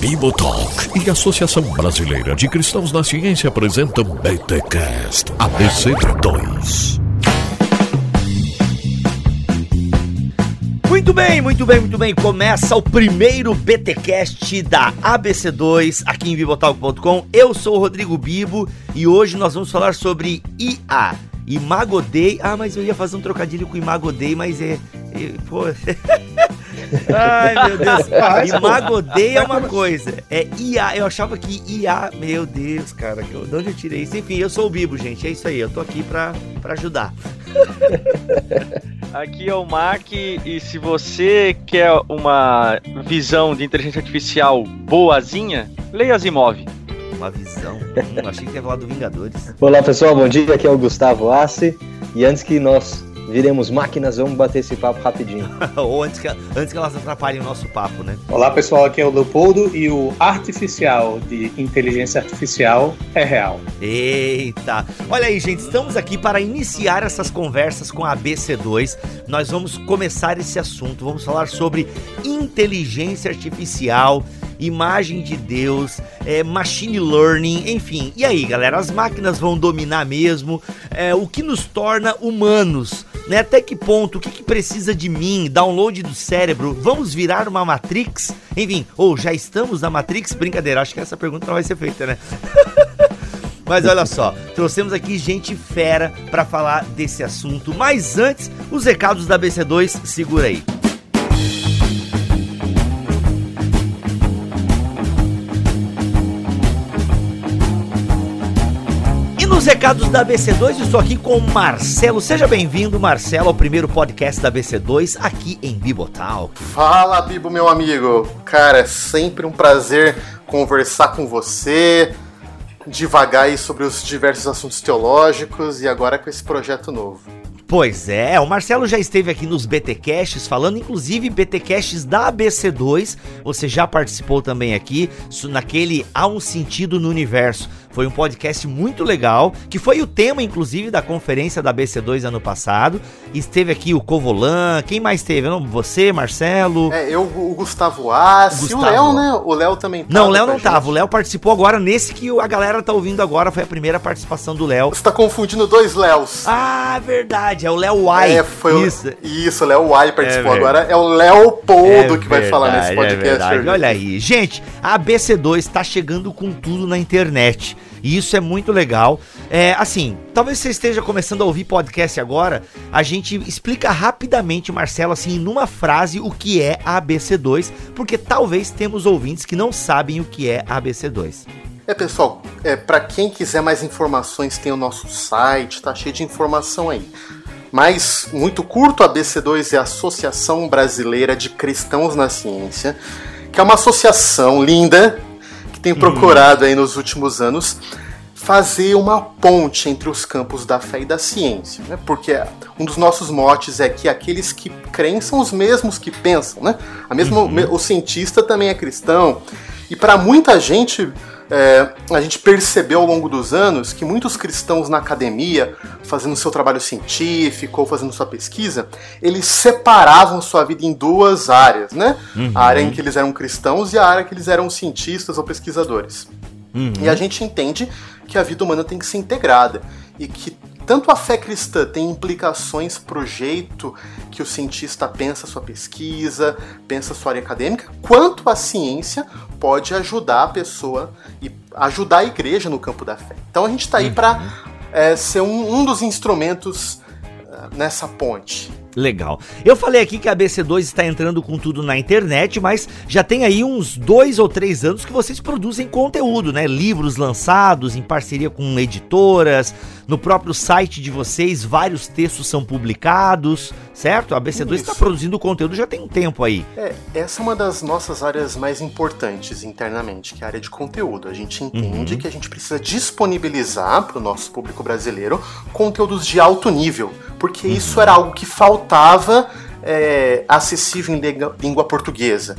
Bibotalk e Associação Brasileira de Cristãos na Ciência apresentam BTCast ABC2. Muito bem, muito bem, muito bem. Começa o primeiro BTcast da ABC2 aqui em bibotalk.com. Eu sou o Rodrigo Bibo e hoje nós vamos falar sobre IA. Imagodei. Ah, mas eu ia fazer um trocadilho com Imagodei, mas é. é pô. Ai, meu Deus. Imagodei é uma coisa. É IA. Eu achava que IA. Meu Deus, cara. De onde eu tirei isso? Enfim, eu sou o Bibo, gente. É isso aí. Eu tô aqui pra, pra ajudar. Aqui é o Mac e se você quer uma visão de inteligência artificial boazinha, leia Asimov. Uma visão. Hum, achei que ia falar do Vingadores. Olá pessoal, bom dia. Aqui é o Gustavo Assi. E antes que nós viremos máquinas, vamos bater esse papo rapidinho. Ou antes que, antes que elas atrapalhem o nosso papo, né? Olá pessoal, aqui é o Leopoldo e o artificial de inteligência artificial é real. Eita! Olha aí, gente, estamos aqui para iniciar essas conversas com a ABC2. Nós vamos começar esse assunto, vamos falar sobre inteligência artificial imagem de Deus, é, machine learning, enfim. E aí, galera, as máquinas vão dominar mesmo? É, o que nos torna humanos? Né? Até que ponto? O que, que precisa de mim? Download do cérebro? Vamos virar uma Matrix? Enfim, ou já estamos na Matrix? Brincadeira, acho que essa pergunta não vai ser feita, né? Mas olha só, trouxemos aqui gente fera para falar desse assunto. Mas antes, os recados da BC2, segura aí. Os recados da BC2, estou aqui com o Marcelo. Seja bem-vindo, Marcelo, ao primeiro podcast da BC2 aqui em Bibotal. Fala, Bibo, meu amigo. Cara, é sempre um prazer conversar com você, devagar sobre os diversos assuntos teológicos e agora com esse projeto novo. Pois é, o Marcelo já esteve aqui nos BTcasts falando, inclusive BTcasts da ABC2. Você já participou também aqui naquele Há um sentido no universo. Foi um podcast muito legal, que foi o tema, inclusive, da conferência da BC2 ano passado. Esteve aqui o Covolan, quem mais teve? Não, você, Marcelo. É, eu, o Gustavo Assi, o Léo, né? O Léo também tava. Não, o Léo não gente. tava. O Léo participou agora nesse que a galera tá ouvindo agora. Foi a primeira participação do Léo. Você tá confundindo dois Léos. Ah, verdade. É o Léo Y. É, foi isso. O, isso, o Léo Y participou é agora. É o Leopoldo é que vai verdade, falar nesse é podcast. É Olha aí. Gente, a BC2 tá chegando com tudo na internet. E isso é muito legal. É, assim, talvez você esteja começando a ouvir podcast agora. A gente explica rapidamente, Marcelo, assim, numa frase, o que é a ABC2, porque talvez temos ouvintes que não sabem o que é a ABC2. É, pessoal, é, para quem quiser mais informações, tem o nosso site, tá cheio de informação aí. Mas, muito curto, a ABC2 é a Associação Brasileira de Cristãos na Ciência, que é uma associação linda, tenho procurado aí nos últimos anos fazer uma ponte entre os campos da fé e da ciência, né? Porque um dos nossos motes é que aqueles que creem são os mesmos que pensam, né? A mesma, uhum. o cientista também é cristão e para muita gente é, a gente percebeu ao longo dos anos que muitos cristãos na academia, fazendo seu trabalho científico ou fazendo sua pesquisa, eles separavam sua vida em duas áreas, né? Uhum. A área em que eles eram cristãos e a área que eles eram cientistas ou pesquisadores. Uhum. E a gente entende que a vida humana tem que ser integrada e que tanto a fé cristã tem implicações para o jeito que o cientista pensa sua pesquisa, pensa sua área acadêmica, quanto a ciência pode ajudar a pessoa e ajudar a igreja no campo da fé. Então a gente está aí uhum. para é, ser um, um, dos instrumentos uh, nessa ponte. Legal. Eu falei aqui que a BC2 está entrando com tudo na internet, mas já tem aí uns dois ou três anos que vocês produzem conteúdo, né? Livros lançados em parceria com editoras, no próprio site de vocês, vários textos são publicados, certo? A BC2 está produzindo conteúdo já tem um tempo aí. É, essa é uma das nossas áreas mais importantes internamente, que é a área de conteúdo. A gente entende uhum. que a gente precisa disponibilizar para o nosso público brasileiro conteúdos de alto nível, porque uhum. isso era algo que faltava é, acessível em língua portuguesa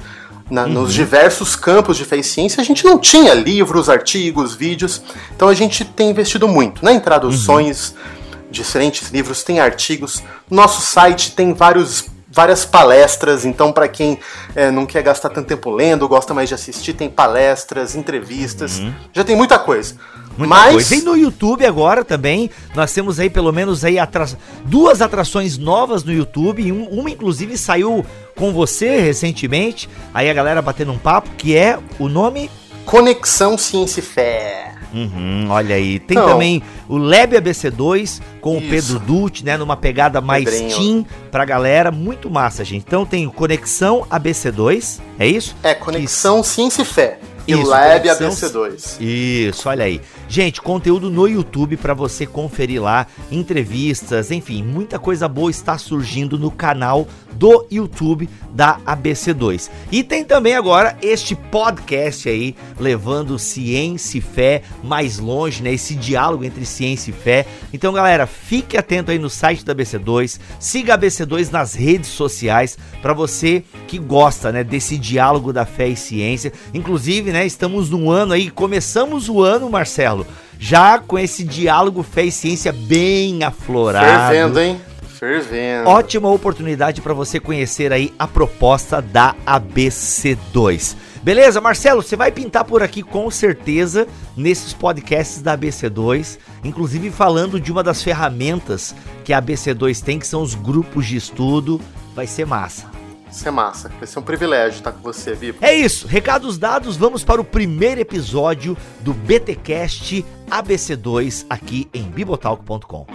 na, uhum. nos diversos campos de e ciência, a gente não tinha livros, artigos, vídeos. Então a gente tem investido muito né, em traduções uhum. de excelentes livros, tem artigos. Nosso site tem vários várias palestras. Então, para quem é, não quer gastar tanto tempo lendo, gosta mais de assistir, tem palestras, entrevistas. Uhum. Já tem muita coisa. Muita Mas... coisa. E no YouTube agora também, nós temos aí pelo menos aí atra... duas atrações novas no YouTube. Uma, inclusive, saiu com você recentemente. Aí a galera batendo um papo, que é o nome. Conexão Ciência e Fé. Uhum, olha aí. Tem então, também o Lab ABC2 com isso. o Pedro Dult, né? Numa pegada mais Pedrinho. team pra galera. Muito massa, gente. Então tem Conexão ABC2, é isso? É, Conexão que... Ciência e Fé. E o Lab ABC2. Isso, olha aí. Gente, conteúdo no YouTube para você conferir lá, entrevistas, enfim, muita coisa boa está surgindo no canal do YouTube da ABC2. E tem também agora este podcast aí, levando ciência e fé mais longe, né? Esse diálogo entre ciência e fé. Então, galera, fique atento aí no site da ABC2, siga a ABC2 nas redes sociais para você que gosta, né, desse diálogo da fé e ciência. Inclusive, né, estamos num ano aí, começamos o ano, Marcelo, já com esse diálogo fé e ciência bem aflorado. Fervendo, hein? Fervendo. Ótima oportunidade para você conhecer aí a proposta da ABC2. Beleza, Marcelo, você vai pintar por aqui com certeza nesses podcasts da ABC2, inclusive falando de uma das ferramentas que a ABC2 tem, que são os grupos de estudo. Vai ser massa. Vai ser massa. Vai ser um privilégio estar com você, Vivo. É isso. Recados dados, vamos para o primeiro episódio do BTcast ABC2 aqui em bibotalk.com.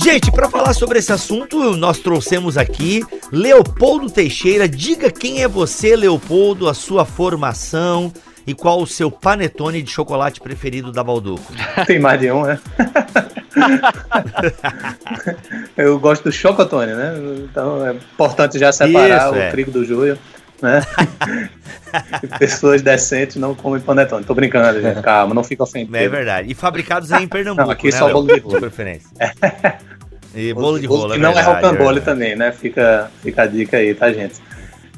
Gente, para falar sobre esse assunto, nós trouxemos aqui Leopoldo Teixeira. Diga quem é você, Leopoldo, a sua formação e qual o seu panetone de chocolate preferido da Balduco. Tem mais de um, né? Eu gosto do chocotone, né? Então é importante já separar Isso, o é. trigo do joio. Né? Pessoas decentes não comem panetone. Tô brincando, gente. Calma, não fica ofendido. É verdade. E fabricados aí em Pernambuco. Não, aqui né, só bolo de preferência. E bolo de rolo. Que é não é rocambole é também, né? Fica, fica a dica aí, tá, gente?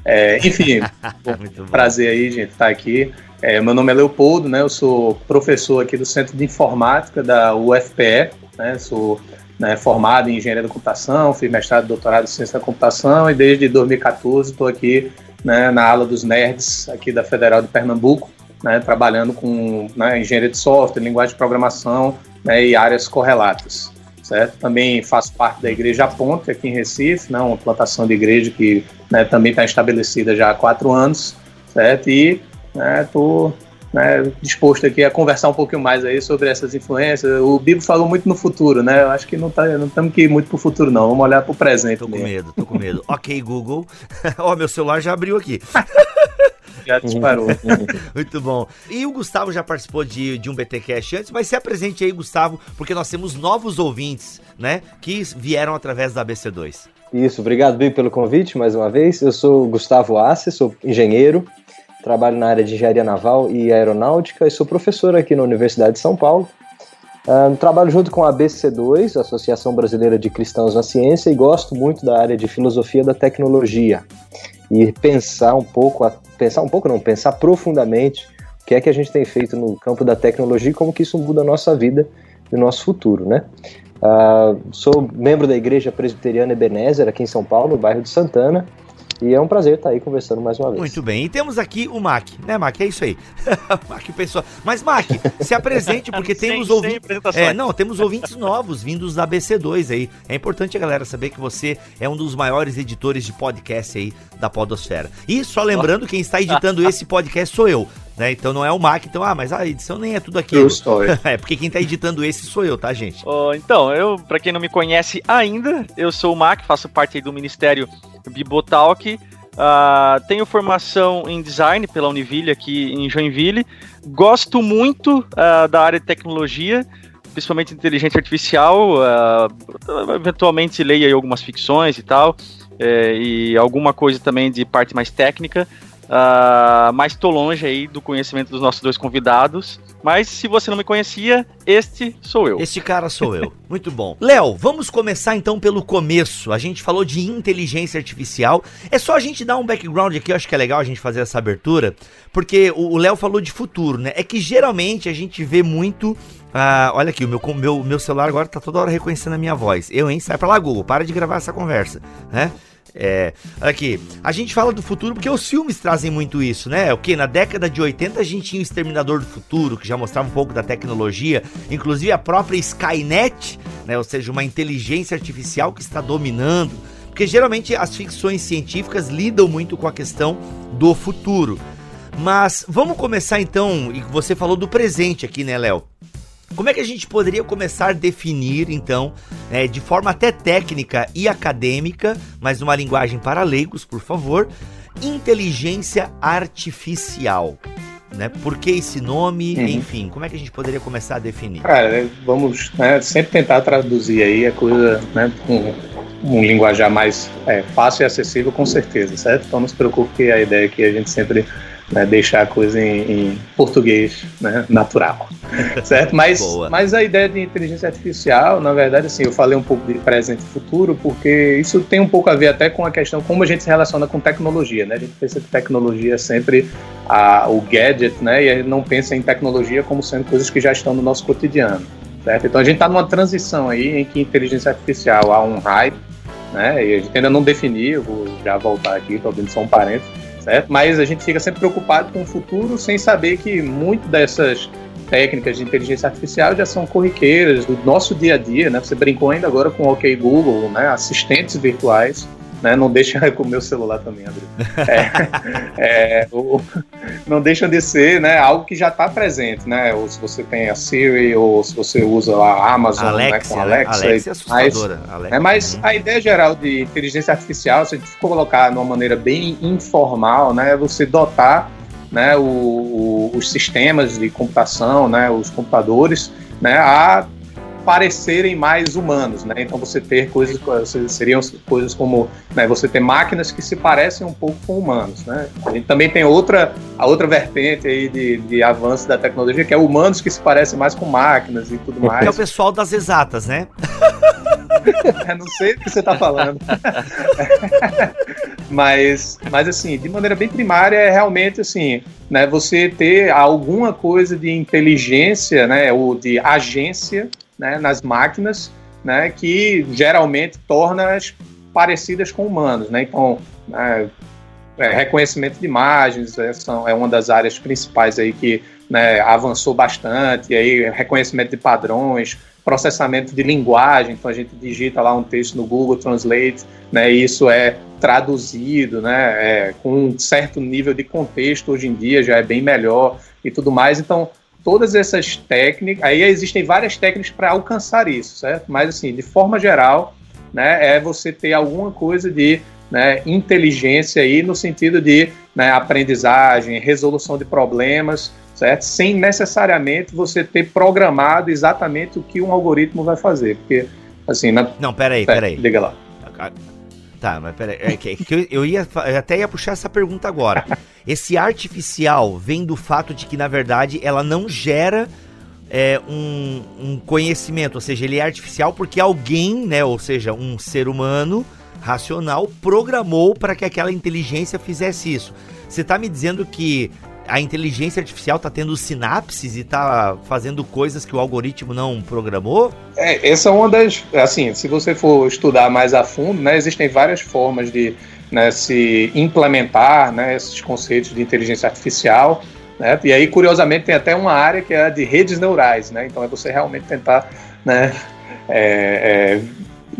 É, enfim, prazer aí, gente, estar tá aqui. É, meu nome é Leopoldo, né? Eu sou professor aqui do Centro de Informática da UFPE, né? Sou né, formado em Engenharia da Computação, fiz mestrado e doutorado em Ciência da Computação e desde 2014 estou aqui né, na ala dos nerds aqui da Federal de Pernambuco, né, trabalhando com né, engenharia de software, linguagem de programação né, e áreas correlatas. Certo? Também faço parte da Igreja Ponte aqui em Recife, né, uma plantação de igreja que né, também está estabelecida já há quatro anos, certo? E estou né, né, disposto aqui a conversar um pouquinho mais aí sobre essas influências. O Bibo falou muito no futuro, né? Eu acho que não, tá, não temos que ir muito pro futuro, não. Vamos olhar pro presente. Tô mesmo. com medo, tô com medo. ok, Google. Ó, oh, meu celular já abriu aqui. já disparou. Muito bom. E o Gustavo já participou de, de um BTcast antes, mas se apresente aí, Gustavo, porque nós temos novos ouvintes, né? Que vieram através da ABC2. Isso, obrigado, Bibo, pelo convite mais uma vez. Eu sou Gustavo Assi, sou engenheiro, trabalho na área de engenharia naval e aeronáutica e sou professor aqui na Universidade de São Paulo. Um, trabalho junto com a ABC2, Associação Brasileira de Cristãos na Ciência, e gosto muito da área de filosofia da tecnologia. E pensar um pouco, pensar um pouco não, pensar profundamente o que é que a gente tem feito no campo da tecnologia e como que isso muda a nossa vida e o nosso futuro, né? Uh, sou membro da Igreja Presbiteriana Ebenezer aqui em São Paulo, no bairro de Santana, e é um prazer estar aí conversando mais uma vez. Muito bem. E temos aqui o Mac, né, Mac? É isso aí. Mac, pessoal. Mas, Mac, se apresente, porque temos sem, ouvintes. Sem é, não, temos ouvintes novos vindos da BC2 aí. É importante a galera saber que você é um dos maiores editores de podcast aí da Podosfera. E só lembrando, quem está editando esse podcast sou eu. Né? Então não é o Mac, então, ah, mas a edição nem é tudo aquilo. é, porque quem tá editando esse sou eu, tá, gente? Oh, então, eu, para quem não me conhece ainda, eu sou o Mac, faço parte do Ministério Bibotalk. Uh, tenho formação em design pela Univille aqui em Joinville. Gosto muito uh, da área de tecnologia, principalmente inteligência artificial. Uh, eventualmente leio algumas ficções e tal, eh, e alguma coisa também de parte mais técnica. Uh, mas estou longe aí do conhecimento dos nossos dois convidados. Mas se você não me conhecia, este sou eu. Este cara sou eu. Muito bom. Léo, vamos começar então pelo começo. A gente falou de inteligência artificial. É só a gente dar um background aqui, eu acho que é legal a gente fazer essa abertura, porque o Léo falou de futuro, né? É que geralmente a gente vê muito ah, olha aqui, o meu, meu, meu celular agora tá toda hora reconhecendo a minha voz. Eu, hein? Sai pra lá, Google. Para de gravar essa conversa, né? É, aqui, a gente fala do futuro porque os filmes trazem muito isso, né? O que na década de 80 a gente tinha o Exterminador do Futuro, que já mostrava um pouco da tecnologia, inclusive a própria Skynet, né? Ou seja, uma inteligência artificial que está dominando, porque geralmente as ficções científicas lidam muito com a questão do futuro. Mas vamos começar então, e você falou do presente aqui, né, Léo? Como é que a gente poderia começar a definir, então, é, de forma até técnica e acadêmica, mas numa linguagem para leigos, por favor, inteligência artificial? Né? Por que esse nome? Uhum. Enfim, como é que a gente poderia começar a definir? Cara, vamos né, sempre tentar traduzir aí a coisa né, com um linguajar mais é, fácil e acessível, com certeza, certo? Então não se preocupe que a ideia é que a gente sempre né, deixar a coisa em, em português né, natural, certo? Mas, mas a ideia de inteligência artificial, na verdade, assim, eu falei um pouco de presente e futuro, porque isso tem um pouco a ver até com a questão como a gente se relaciona com tecnologia, né? A gente pensa que tecnologia é sempre a, o gadget, né? E a gente não pensa em tecnologia como sendo coisas que já estão no nosso cotidiano, certo? Então a gente está numa transição aí em que inteligência artificial há um hype, né? E a gente ainda não definiu, vou já voltar aqui, estou abrindo só um parênteses, certo? Mas a gente fica sempre preocupado com o futuro sem saber que muito dessas técnicas de inteligência artificial já são corriqueiras do nosso dia a dia, né? Você brincou ainda agora com o OK Google, né? Assistentes virtuais né? Não deixa com o meu celular também, André. É, é, não deixa de ser, né? Algo que já está presente, né? Ou se você tem a Siri ou se você usa a Amazon, Alexia, né? Com a Alexa. Alexa é assustadora. Mas, Alexa. É, mas a ideia geral de inteligência artificial, se a gente colocar de uma maneira bem informal, né? É você dotar né, o, o, os sistemas de computação, né, os computadores, né, a parecerem mais humanos, né? Então você ter coisas seriam coisas como né, você ter máquinas que se parecem um pouco com humanos, né? A gente também tem outra a outra vertente aí de, de avanço da tecnologia que é humanos que se parecem mais com máquinas e tudo mais. É o pessoal das exatas, né? Eu não sei o que você está falando. mas, mas assim, de maneira bem primária é realmente assim, né, você ter alguma coisa de inteligência, né, ou de agência né, nas máquinas, né, que geralmente torna-as parecidas com humanos. Né? Então, é, é, reconhecimento de imagens é, são, é uma das áreas principais aí que né, avançou bastante, e aí reconhecimento de padrões, processamento de linguagem, então a gente digita lá um texto no Google Translate, né, e isso é traduzido, né, é, com um certo nível de contexto hoje em dia já é bem melhor e tudo mais, então todas essas técnicas, aí existem várias técnicas para alcançar isso, certo? Mas assim, de forma geral, né, é você ter alguma coisa de né, inteligência aí no sentido de né, aprendizagem, resolução de problemas, certo? Sem necessariamente você ter programado exatamente o que um algoritmo vai fazer, porque assim, na... não, peraí, peraí, liga lá. Tá, mas peraí, é que, é que eu, eu, ia, eu até ia puxar essa pergunta agora. Esse artificial vem do fato de que, na verdade, ela não gera é, um, um, conhecimento, ou seja, ele é artificial porque alguém, né, ou seja, um ser humano racional programou para que aquela inteligência fizesse isso. Você está me dizendo que a inteligência artificial está tendo sinapses e está fazendo coisas que o algoritmo não programou? É, essa é uma das. Assim, se você for estudar mais a fundo, né, existem várias formas de né, se implementar né, esses conceitos de inteligência artificial. Né, e aí, curiosamente, tem até uma área que é a de redes neurais. Né, então, é você realmente tentar né, é, é,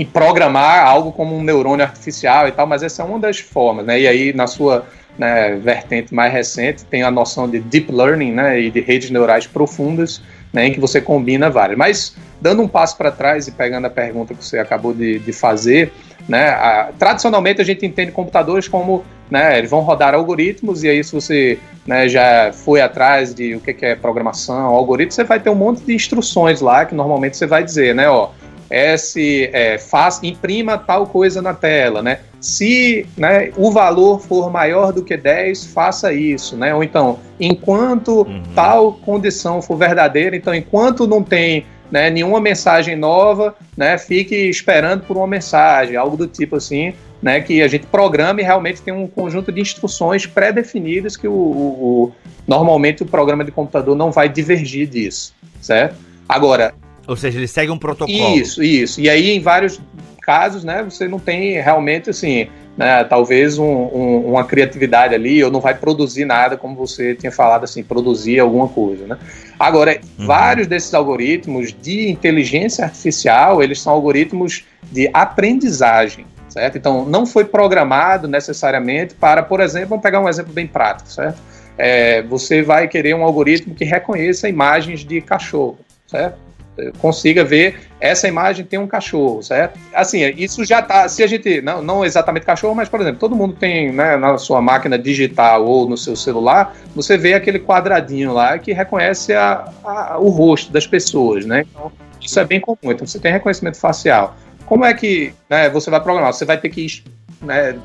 programar algo como um neurônio artificial e tal, mas essa é uma das formas. Né, e aí, na sua né, vertente mais recente, tem a noção de deep learning né, e de redes neurais profundas, né, em que você combina várias. Mas, dando um passo para trás e pegando a pergunta que você acabou de, de fazer, né, a, tradicionalmente a gente entende computadores como né, eles vão rodar algoritmos, e aí, se você né, já foi atrás de o que é programação, algoritmo, você vai ter um monte de instruções lá que normalmente você vai dizer, né, ó, é se é, faz, imprima tal coisa na tela, né? Se né, o valor for maior do que 10, faça isso, né? Ou então, enquanto uhum. tal condição for verdadeira, então enquanto não tem né, nenhuma mensagem nova, né, fique esperando por uma mensagem, algo do tipo assim, né, que a gente programa e realmente tem um conjunto de instruções pré-definidas que o, o, o, normalmente o programa de computador não vai divergir disso, certo? Agora, ou seja, ele segue um protocolo. Isso, isso. E aí, em vários casos, né, você não tem realmente, assim, né, talvez um, um, uma criatividade ali, ou não vai produzir nada, como você tinha falado, assim, produzir alguma coisa, né? Agora, uhum. vários desses algoritmos de inteligência artificial, eles são algoritmos de aprendizagem, certo? Então, não foi programado necessariamente para, por exemplo, vamos pegar um exemplo bem prático, certo? É, você vai querer um algoritmo que reconheça imagens de cachorro, certo? Consiga ver essa imagem tem um cachorro, certo? Assim, isso já tá. Se a gente. Não, não exatamente cachorro, mas, por exemplo, todo mundo tem né, na sua máquina digital ou no seu celular, você vê aquele quadradinho lá que reconhece a, a, o rosto das pessoas, né? Então, isso é bem comum. Então, você tem reconhecimento facial. Como é que né, você vai programar? Você vai ter que né,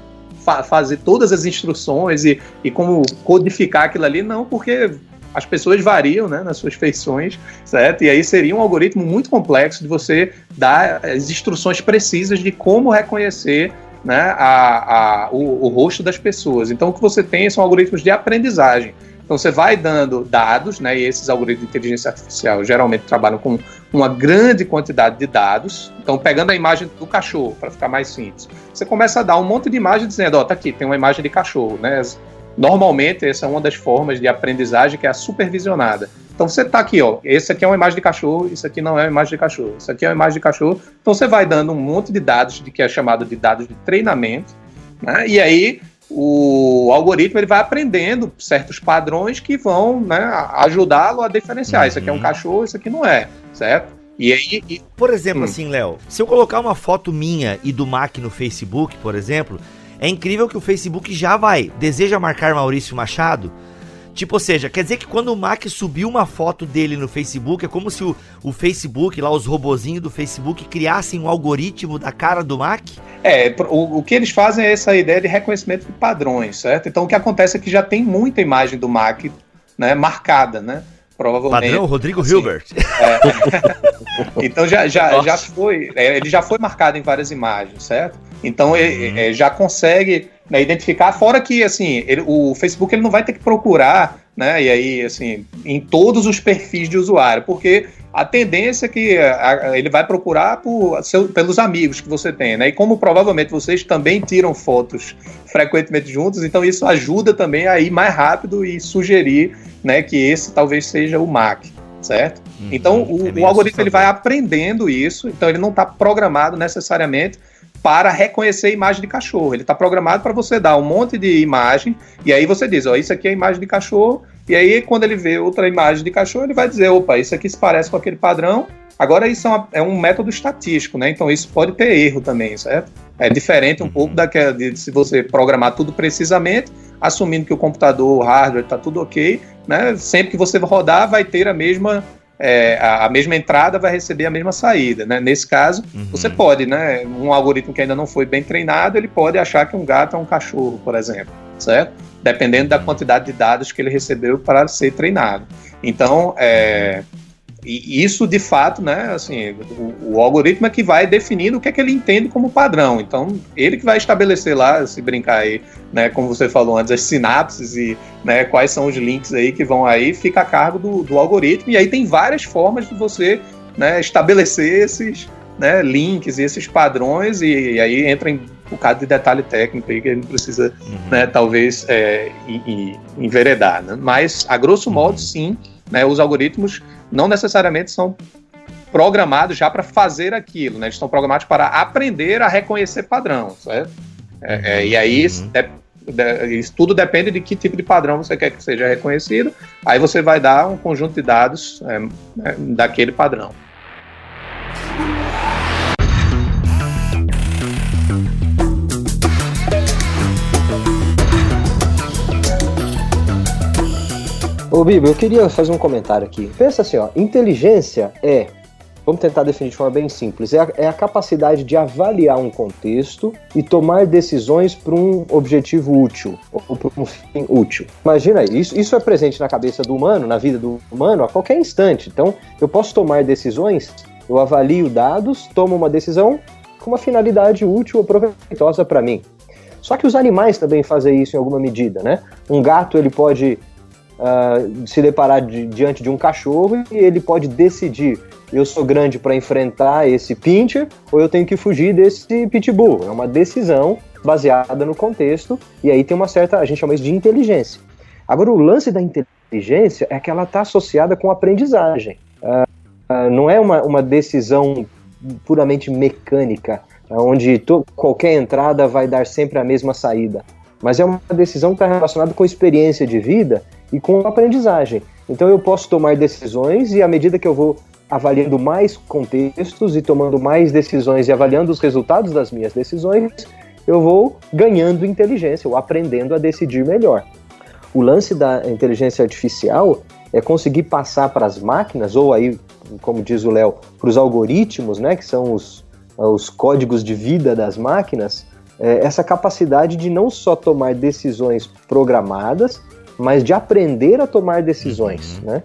fa fazer todas as instruções e, e como codificar aquilo ali? Não, porque as pessoas variam né, nas suas feições, certo? E aí seria um algoritmo muito complexo de você dar as instruções precisas de como reconhecer né, a, a, o, o rosto das pessoas. Então, o que você tem são algoritmos de aprendizagem. Então você vai dando dados, né, e esses algoritmos de inteligência artificial geralmente trabalham com uma grande quantidade de dados. Então, pegando a imagem do cachorro, para ficar mais simples, você começa a dar um monte de imagem dizendo, ó, oh, tá aqui, tem uma imagem de cachorro, né? Normalmente, essa é uma das formas de aprendizagem que é a supervisionada. Então você está aqui, ó, esse aqui é uma imagem de cachorro, isso aqui não é uma imagem de cachorro, isso aqui é uma imagem de cachorro. Então você vai dando um monte de dados de que é chamado de dados de treinamento, né? E aí o algoritmo ele vai aprendendo certos padrões que vão né, ajudá-lo a diferenciar. Uhum. Isso aqui é um uhum. cachorro, isso aqui não é, certo? E aí, e... por exemplo, hum. assim, Léo, se eu colocar uma foto minha e do Mac no Facebook, por exemplo, é incrível que o Facebook já vai. Deseja marcar Maurício Machado? Tipo, ou seja, quer dizer que quando o Mac subiu uma foto dele no Facebook, é como se o, o Facebook, lá os robozinhos do Facebook, criassem um algoritmo da cara do Mac? É, o, o que eles fazem é essa ideia de reconhecimento de padrões, certo? Então o que acontece é que já tem muita imagem do Mac né, marcada, né? Provavelmente. Padrão Rodrigo assim, Hilbert. É, então já, já, já foi. É, ele já foi marcado em várias imagens, certo? Então ele uhum. é, já consegue né, identificar, fora que assim, ele, o Facebook ele não vai ter que procurar, né? E aí, assim, em todos os perfis de usuário, porque a tendência é que a, a, ele vai procurar por, seu, pelos amigos que você tem, né? E como provavelmente vocês também tiram fotos frequentemente juntos, então isso ajuda também a ir mais rápido e sugerir, né, que esse talvez seja o Mac certo? Uhum, então o, é o algoritmo ele vai aprendendo isso, então ele não está programado necessariamente para reconhecer imagem de cachorro. Ele está programado para você dar um monte de imagem e aí você diz, ó, isso aqui é imagem de cachorro. E aí quando ele vê outra imagem de cachorro, ele vai dizer, opa, isso aqui se parece com aquele padrão. Agora isso é, uma, é um método estatístico, né? Então isso pode ter erro também, certo? É diferente um pouco daquela de se você programar tudo precisamente, assumindo que o computador, o hardware está tudo ok, né? Sempre que você rodar, vai ter a mesma é, a, a, mesma entrada vai receber a mesma saída. Né? Nesse caso, uhum. você pode, né? Um algoritmo que ainda não foi bem treinado, ele pode achar que um gato é um cachorro, por exemplo, certo? Dependendo da quantidade de dados que ele recebeu para ser treinado. Então, é, e isso, de fato, né, assim, o, o, algoritmo é que vai definindo o que é que ele entende como padrão. Então, ele que vai estabelecer lá, se brincar aí, né, como você falou antes, as sinapses e né, quais são os links aí que vão aí, fica a cargo do, do algoritmo. E aí tem várias formas de você né, estabelecer esses né, links e esses padrões, e, e, aí entra em um bocado de detalhe técnico aí que a gente precisa, uhum. né, talvez, é, enveredar. Né? Mas, a grosso modo, uhum. sim, né, os algoritmos não necessariamente são programados já para fazer aquilo, né? Eles estão programados para aprender a reconhecer padrão, certo? É, é, e aí uhum. de, de, isso tudo depende de que tipo de padrão você quer que seja reconhecido. Aí você vai dar um conjunto de dados é, é daquele padrão. Ô Bibo, eu queria fazer um comentário aqui. Pensa assim, ó, inteligência é Vamos tentar definir de forma bem simples. É a, é a capacidade de avaliar um contexto e tomar decisões para um objetivo útil ou para um fim útil. Imagina isso. Isso é presente na cabeça do humano, na vida do humano, a qualquer instante. Então, eu posso tomar decisões, eu avalio dados, tomo uma decisão com uma finalidade útil ou proveitosa para mim. Só que os animais também fazem isso em alguma medida, né? Um gato ele pode uh, se deparar de, diante de um cachorro e ele pode decidir eu sou grande para enfrentar esse pincher ou eu tenho que fugir desse pitbull. É uma decisão baseada no contexto e aí tem uma certa, a gente chama isso de inteligência. Agora, o lance da inteligência é que ela está associada com aprendizagem. Uh, uh, não é uma, uma decisão puramente mecânica, onde qualquer entrada vai dar sempre a mesma saída. Mas é uma decisão que está relacionada com experiência de vida e com aprendizagem. Então eu posso tomar decisões e à medida que eu vou avaliando mais contextos e tomando mais decisões e avaliando os resultados das minhas decisões, eu vou ganhando inteligência, ou aprendendo a decidir melhor. O lance da inteligência artificial é conseguir passar para as máquinas, ou aí, como diz o Léo, para os algoritmos, né, que são os, os códigos de vida das máquinas, é, essa capacidade de não só tomar decisões programadas, mas de aprender a tomar decisões, uhum. né?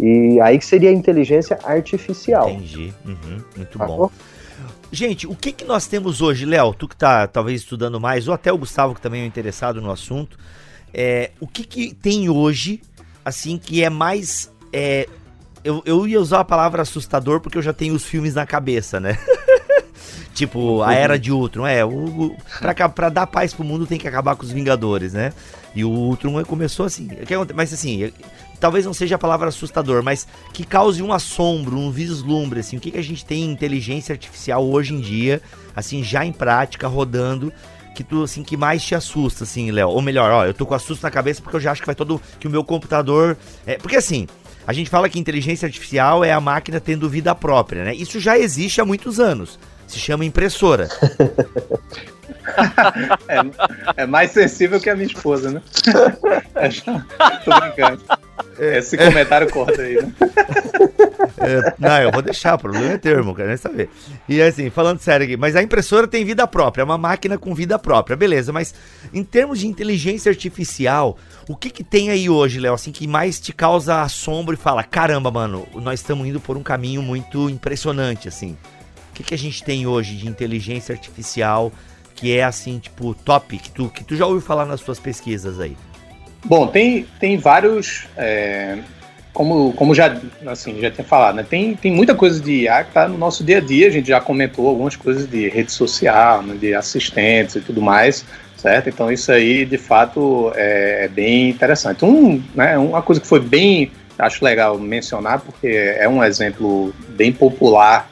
E aí que seria a inteligência artificial. Entendi. Uhum, muito bom. Gente, o que, que nós temos hoje, Léo? Tu que tá talvez estudando mais, ou até o Gustavo que também é interessado no assunto. É, o que, que tem hoje, assim, que é mais. É, eu, eu ia usar a palavra assustador porque eu já tenho os filmes na cabeça, né? tipo, a Era de Ultron. É, o, o, pra, pra dar paz pro mundo tem que acabar com os Vingadores, né? E o Ultron começou assim. Mas assim, talvez não seja a palavra assustador, mas que cause um assombro, um vislumbre, assim, o que, que a gente tem em inteligência artificial hoje em dia, assim, já em prática, rodando, que tu, assim, que mais te assusta, assim, Léo? Ou melhor, ó, eu tô com assusto na cabeça porque eu já acho que vai todo, que o meu computador... É, porque assim, a gente fala que inteligência artificial é a máquina tendo vida própria, né? Isso já existe há muitos anos. Se chama impressora. é, é, mais sensível que a minha esposa, né? É, tô brincando. É, Esse comentário corta aí, né? É, não, eu vou deixar, o problema é teu, irmão, quero nem saber. E assim, falando sério aqui, mas a impressora tem vida própria, é uma máquina com vida própria, beleza, mas em termos de inteligência artificial, o que que tem aí hoje, Léo, assim, que mais te causa assombro e fala, caramba, mano, nós estamos indo por um caminho muito impressionante, assim. Que que a gente tem hoje de inteligência artificial que é assim, tipo, top, que tu, que tu já ouviu falar nas suas pesquisas aí? Bom, tem, tem vários. É, como, como já, assim, já tinha falado, né? Tem, tem muita coisa de IA que está no nosso dia a dia. A gente já comentou algumas coisas de rede social, né, de assistentes e tudo mais, certo? Então isso aí, de fato, é, é bem interessante. Um, né, uma coisa que foi bem, acho legal mencionar, porque é um exemplo bem popular,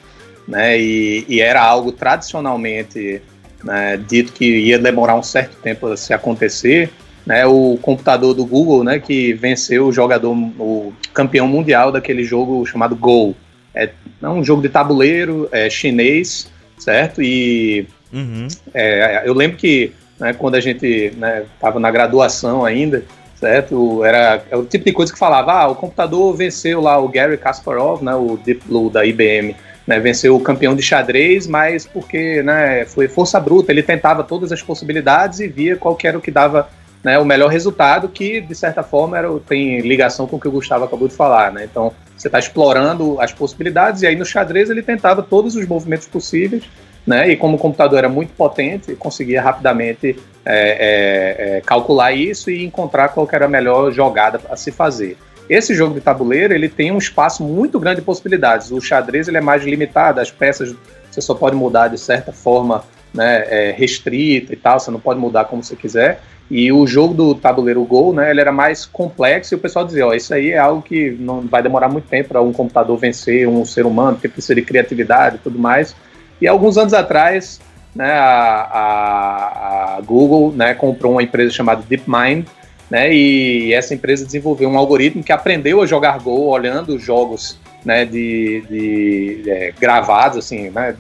né? E, e era algo tradicionalmente né, dito que ia demorar um certo tempo a se acontecer, né, o computador do Google, né, que venceu o jogador, o campeão mundial daquele jogo chamado Go. É, é um jogo de tabuleiro é, chinês, certo? E uhum. é, eu lembro que né, quando a gente estava né, na graduação ainda, certo? Era é o tipo de coisa que falava, ah, o computador venceu lá o Gary Kasparov, né, o Deep Blue da IBM, né, venceu o campeão de xadrez, mas porque né, foi força bruta, ele tentava todas as possibilidades e via qual era o que dava né, o melhor resultado, que de certa forma era, tem ligação com o que o Gustavo acabou de falar. Né? Então você está explorando as possibilidades, e aí no xadrez ele tentava todos os movimentos possíveis, né, e como o computador era muito potente, conseguia rapidamente é, é, é, calcular isso e encontrar qual era a melhor jogada a se fazer. Esse jogo de tabuleiro ele tem um espaço muito grande de possibilidades. O xadrez ele é mais limitado, as peças você só pode mudar de certa forma né, é, restrita e tal, você não pode mudar como você quiser. E o jogo do tabuleiro Go, né, ele era mais complexo e o pessoal dizia, ó, isso aí é algo que não vai demorar muito tempo para um computador vencer um ser humano, porque precisa de criatividade e tudo mais. E alguns anos atrás, né, a, a, a Google né, comprou uma empresa chamada DeepMind, né? E essa empresa desenvolveu um algoritmo que aprendeu a jogar Go olhando jogos, né? De, de é, gravados, assim, né?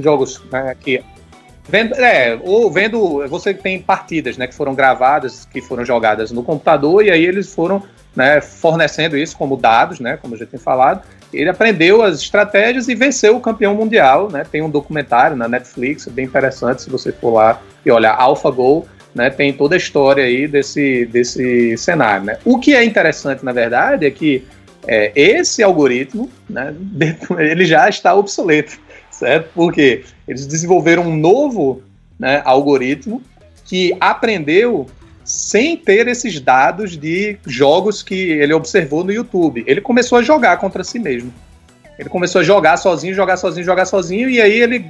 Jogos né, que Vendo, é, ou vendo, você tem partidas, né, que foram gravadas, que foram jogadas no computador, e aí eles foram, né, fornecendo isso como dados, né, como eu já tinha falado, Ele aprendeu as estratégias e venceu o campeão mundial, né? Tem um documentário na Netflix, bem interessante, se você for lá e olhar AlphaGo, né? Tem toda a história aí desse, desse cenário, né? O que é interessante, na verdade, é que é, esse algoritmo, né, ele já está obsoleto, certo? Porque eles desenvolveram um novo né, algoritmo que aprendeu sem ter esses dados de jogos que ele observou no YouTube. Ele começou a jogar contra si mesmo. Ele começou a jogar sozinho, jogar sozinho, jogar sozinho, e aí ele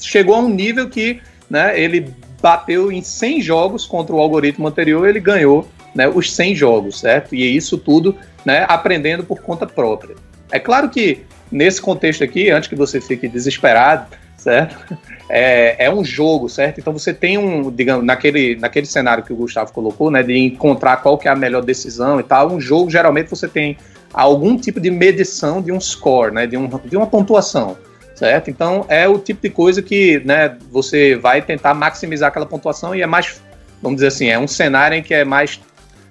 chegou a um nível que né, ele bateu em 100 jogos contra o algoritmo anterior, ele ganhou né, os 100 jogos, certo? E isso tudo né, aprendendo por conta própria. É claro que nesse contexto aqui, antes que você fique desesperado, certo? É, é, um jogo, certo? Então você tem um, digamos, naquele, naquele cenário que o Gustavo colocou, né, de encontrar qual que é a melhor decisão e tal, um jogo geralmente você tem algum tipo de medição de um score, né, de, um, de uma pontuação, certo? Então é o tipo de coisa que, né, você vai tentar maximizar aquela pontuação e é mais, vamos dizer assim, é um cenário em que é mais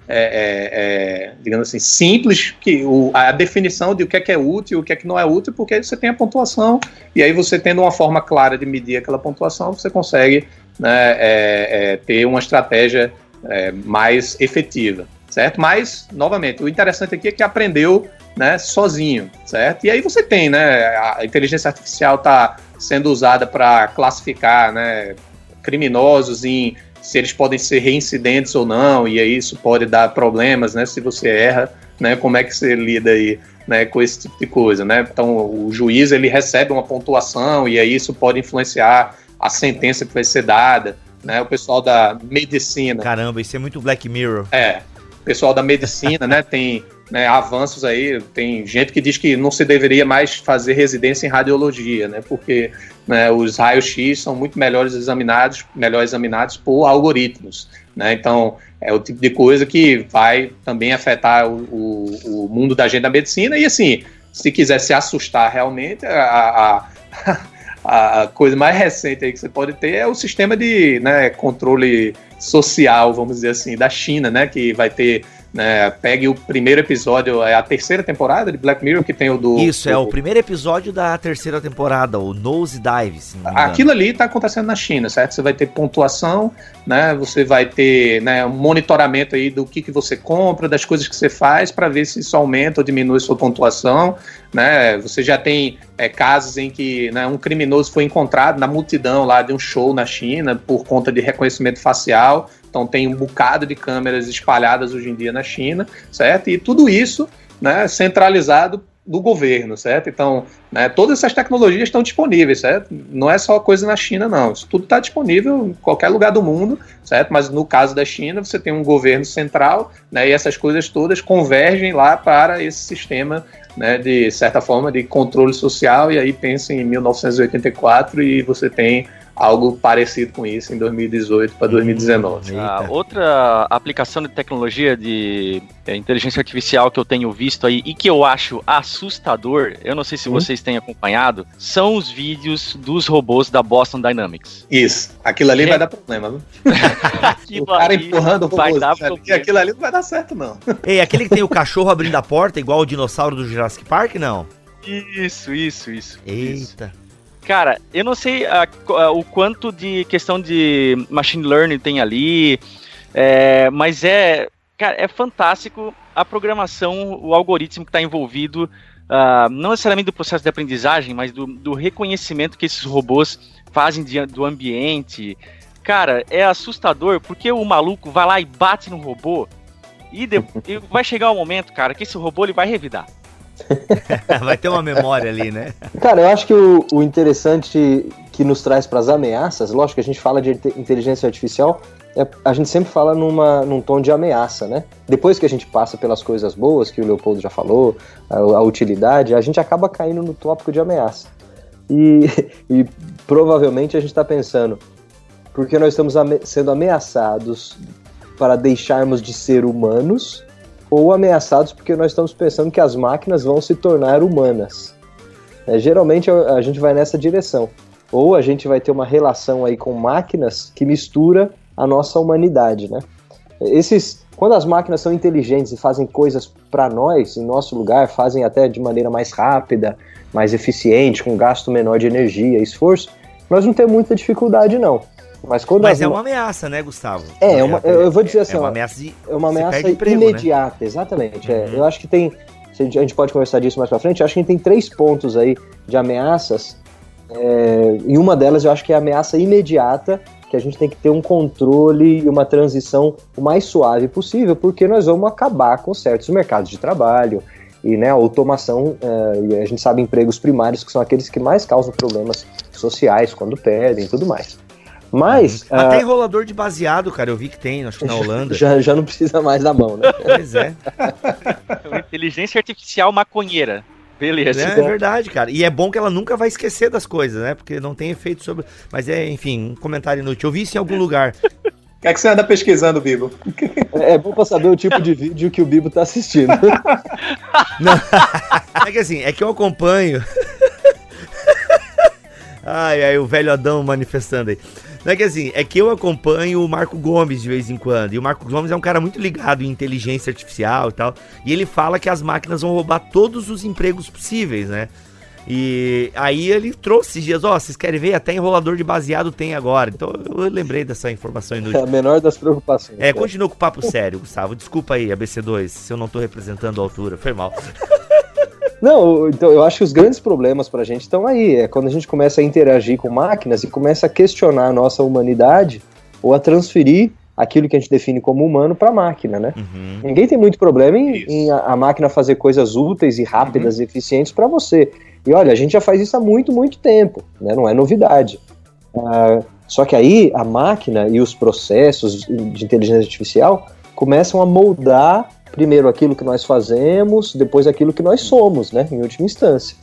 é, é, é, digamos assim, simples, que o, a definição de o que é que é útil e o que é que não é útil, porque você tem a pontuação, e aí você tendo uma forma clara de medir aquela pontuação, você consegue né, é, é, ter uma estratégia é, mais efetiva, certo? Mas, novamente, o interessante aqui é que aprendeu né, sozinho, certo? E aí você tem, né, a inteligência artificial está sendo usada para classificar, né, criminosos em se eles podem ser reincidentes ou não, e aí isso pode dar problemas, né? Se você erra, né? Como é que você lida aí, né? Com esse tipo de coisa, né? Então o juiz ele recebe uma pontuação e aí isso pode influenciar a sentença que vai ser dada, né? O pessoal da medicina. Caramba, isso é muito Black Mirror. É, o pessoal da medicina, né? Tem né, avanços aí, tem gente que diz que não se deveria mais fazer residência em radiologia, né? Porque né, os raios-x são muito melhores examinados, melhor examinados por algoritmos. Né? Então, é o tipo de coisa que vai também afetar o, o, o mundo da gente da medicina. E assim, se quiser se assustar realmente, a, a, a coisa mais recente que você pode ter é o sistema de né, controle social, vamos dizer assim, da China, né? Que vai ter né, pegue o primeiro episódio, é a terceira temporada de Black Mirror, que tem o do. Isso, do, é o primeiro episódio da terceira temporada, o Nose Dive. Aquilo ali está acontecendo na China, certo? Você vai ter pontuação, né? Você vai ter né, um monitoramento aí do que, que você compra, das coisas que você faz, para ver se isso aumenta ou diminui sua pontuação. Né? Você já tem é, casos em que né, um criminoso foi encontrado na multidão lá de um show na China por conta de reconhecimento facial. Então tem um bocado de câmeras espalhadas hoje em dia na China, certo? E tudo isso né, centralizado do governo, certo? Então, né, todas essas tecnologias estão disponíveis, certo? Não é só coisa na China, não. Isso tudo está disponível em qualquer lugar do mundo, certo? Mas no caso da China, você tem um governo central, né, e essas coisas todas convergem lá para esse sistema, né, de certa forma, de controle social. E aí pensa em 1984 e você tem algo parecido com isso em 2018 para 2019. Ah, outra aplicação de tecnologia de é, inteligência artificial que eu tenho visto aí e que eu acho assustador, eu não sei se hum? vocês têm acompanhado, são os vídeos dos robôs da Boston Dynamics. Isso, aquilo ali vai dar problema, viu? o cara empurrando o robô aquilo ali não vai dar certo não. Ei, aquele que tem o cachorro abrindo a porta igual o dinossauro do Jurassic Park, não? Isso, isso, isso. Eita. Isso. Cara, eu não sei a, a, o quanto de questão de machine learning tem ali, é, mas é, cara, é fantástico a programação, o algoritmo que está envolvido, uh, não necessariamente do processo de aprendizagem, mas do, do reconhecimento que esses robôs fazem de, do ambiente. Cara, é assustador porque o maluco vai lá e bate no robô e, de, e vai chegar o um momento, cara, que esse robô ele vai revidar. Vai ter uma memória ali, né? Cara, eu acho que o, o interessante que nos traz para as ameaças, lógico que a gente fala de inteligência artificial, é, a gente sempre fala numa, num tom de ameaça, né? Depois que a gente passa pelas coisas boas, que o Leopoldo já falou, a, a utilidade, a gente acaba caindo no tópico de ameaça. E, e provavelmente a gente está pensando, porque nós estamos ame sendo ameaçados para deixarmos de ser humanos ou ameaçados porque nós estamos pensando que as máquinas vão se tornar humanas. É, geralmente a gente vai nessa direção. Ou a gente vai ter uma relação aí com máquinas que mistura a nossa humanidade, né? esses quando as máquinas são inteligentes e fazem coisas para nós, em nosso lugar, fazem até de maneira mais rápida, mais eficiente, com gasto menor de energia esforço, nós não temos muita dificuldade, não. Mas, quando Mas é uma ameaça, né, Gustavo? É, é uma, eu vou dizer assim, é uma ameaça, de, é uma ameaça emprego, imediata, né? exatamente. É. Uhum. É, eu acho que tem, a gente pode conversar disso mais para frente, eu acho que a gente tem três pontos aí de ameaças, é, e uma delas eu acho que é a ameaça imediata, que a gente tem que ter um controle e uma transição o mais suave possível, porque nós vamos acabar com certos mercados de trabalho e né, a automação, é, a gente sabe empregos primários que são aqueles que mais causam problemas sociais quando perdem e tudo mais. Mas. Até uh, enrolador de baseado, cara, eu vi que tem, acho que na Holanda. Já, já não precisa mais da mão, né? Pois é. Inteligência artificial maconheira. Beleza. É, é, verdade, cara. E é bom que ela nunca vai esquecer das coisas, né? Porque não tem efeito sobre. Mas é, enfim, um comentário inútil. Eu vi isso em algum lugar. O que é que você anda pesquisando, Bibo? É, é bom pra saber o tipo de vídeo que o Bibo tá assistindo. Não, é que assim, é que eu acompanho. Ai, ai, o velho Adão manifestando aí. Não é que assim, é que eu acompanho o Marco Gomes de vez em quando. E o Marco Gomes é um cara muito ligado em inteligência artificial e tal. E ele fala que as máquinas vão roubar todos os empregos possíveis, né? E aí ele trouxe dias, ó, oh, vocês querem ver? Até enrolador de baseado tem agora. Então eu lembrei dessa informação inútil. É a menor das preocupações. É, continua com o papo sério, Gustavo. Desculpa aí, ABC2, se eu não tô representando a altura. Foi mal. Não, então eu acho que os grandes problemas para a gente estão aí. É quando a gente começa a interagir com máquinas e começa a questionar a nossa humanidade ou a transferir aquilo que a gente define como humano para a máquina, né? Uhum. Ninguém tem muito problema em, em a, a, máquina fazer coisas úteis e rápidas uhum. e eficientes para você. E olha, a gente já faz isso há muito, muito tempo, né? Não é novidade. Uh, só que aí a máquina e os processos de inteligência artificial começam a moldar primeiro aquilo que nós fazemos, depois aquilo que nós somos, né, em última instância.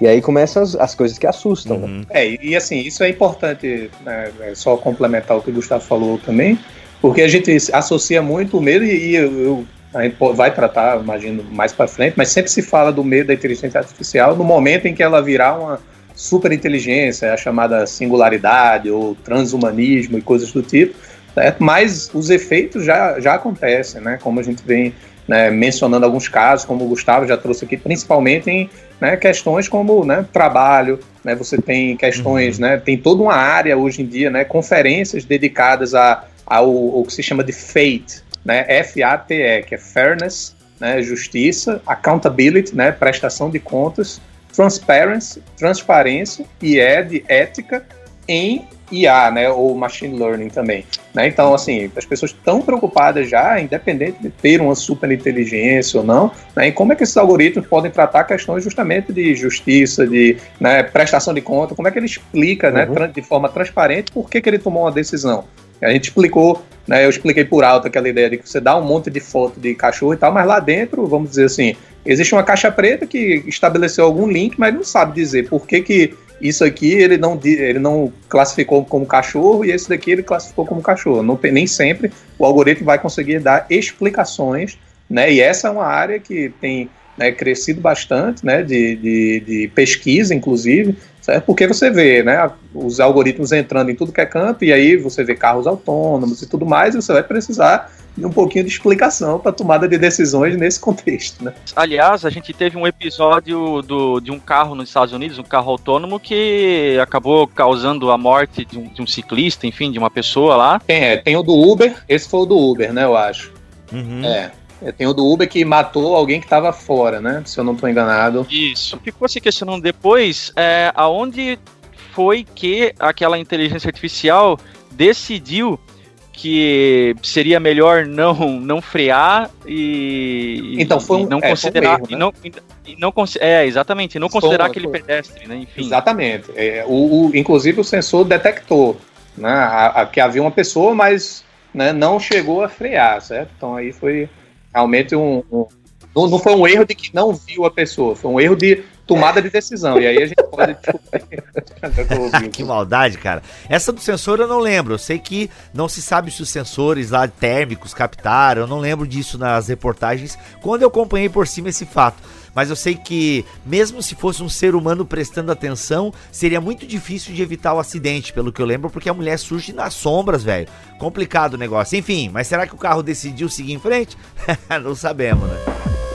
E aí começam as, as coisas que assustam. Né? Uhum. Né? É, e assim, isso é importante, né, é só complementar o que o Gustavo falou também, porque a gente associa muito o medo e, e eu, eu, a gente vai tratar, imagino, mais para frente, mas sempre se fala do medo da inteligência artificial no momento em que ela virar uma super inteligência, a chamada singularidade ou transhumanismo e coisas do tipo, certo? mas os efeitos já, já acontecem, né? como a gente vem né, mencionando alguns casos, como o Gustavo já trouxe aqui, principalmente em né, questões como né, trabalho, né, você tem questões, uhum. né, tem toda uma área hoje em dia, né, conferências dedicadas a, ao, ao que se chama de FATE, F-A-T-E, que é Fairness, Justiça, Accountability, Prestação de Contas, Transparency, Transparência e é de Ética em IA, né, ou machine learning também. Né? Então, assim, as pessoas estão preocupadas já, independente de ter uma super inteligência ou não, né, em como é que esses algoritmos podem tratar questões justamente de justiça, de né, prestação de conta, como é que ele explica, né, uhum. de forma transparente, por que, que ele tomou uma decisão. A gente explicou, né, eu expliquei por alto aquela ideia de que você dá um monte de foto de cachorro e tal, mas lá dentro, vamos dizer assim, existe uma caixa preta que estabeleceu algum link, mas não sabe dizer por que, que isso aqui ele não, ele não classificou como cachorro e esse daqui ele classificou como cachorro. Não, nem sempre o algoritmo vai conseguir dar explicações, né? E essa é uma área que tem né, crescido bastante, né? De, de, de pesquisa, inclusive, certo? Porque você vê, né? Os algoritmos entrando em tudo que é canto e aí você vê carros autônomos e tudo mais, e você vai precisar e um pouquinho de explicação para tomada de decisões nesse contexto. Né? Aliás, a gente teve um episódio do, de um carro nos Estados Unidos, um carro autônomo, que acabou causando a morte de um, de um ciclista, enfim, de uma pessoa lá. Tem, é, tem o do Uber, esse foi o do Uber, né, eu acho. Uhum. É. é tem o do Uber que matou alguém que estava fora, né? Se eu não estou enganado. Isso. Ficou se questionando depois é, aonde foi que aquela inteligência artificial decidiu que seria melhor não não frear e então foi um, não é, considerar um erro, né? e não, e não é exatamente não considerar aquele foi. pedestre né enfim exatamente é, o, o, inclusive o sensor detectou né a, a, que havia uma pessoa mas né, não chegou a frear certo então aí foi realmente um, um não, não foi um erro de que não viu a pessoa foi um erro de tomada de decisão. E aí a gente pode que maldade, cara. Essa do sensor eu não lembro. Eu sei que não se sabe se os sensores lá térmicos captaram. Eu não lembro disso nas reportagens. Quando eu acompanhei por cima esse fato. Mas eu sei que, mesmo se fosse um ser humano prestando atenção, seria muito difícil de evitar o acidente, pelo que eu lembro, porque a mulher surge nas sombras, velho. Complicado o negócio. Enfim, mas será que o carro decidiu seguir em frente? não sabemos, né?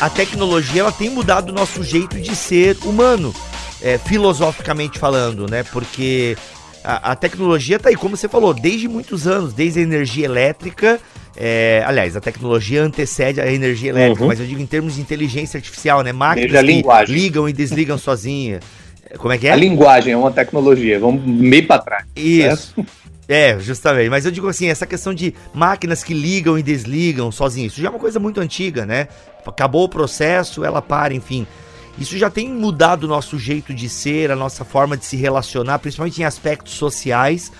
A tecnologia ela tem mudado o nosso jeito de ser humano, é, filosoficamente falando, né? Porque a, a, tecnologia tá aí, como você falou, desde muitos anos, desde a energia elétrica. É, aliás, a tecnologia antecede a energia elétrica, uhum. mas eu digo em termos de inteligência artificial, né? Máquinas que ligam e desligam sozinha. Como é que é? A linguagem é uma tecnologia, vamos meio para trás. Isso. Certo? É, justamente. Mas eu digo assim, essa questão de máquinas que ligam e desligam sozinhas, isso já é uma coisa muito antiga, né? Acabou o processo, ela para, enfim. Isso já tem mudado o nosso jeito de ser, a nossa forma de se relacionar, principalmente em aspectos sociais.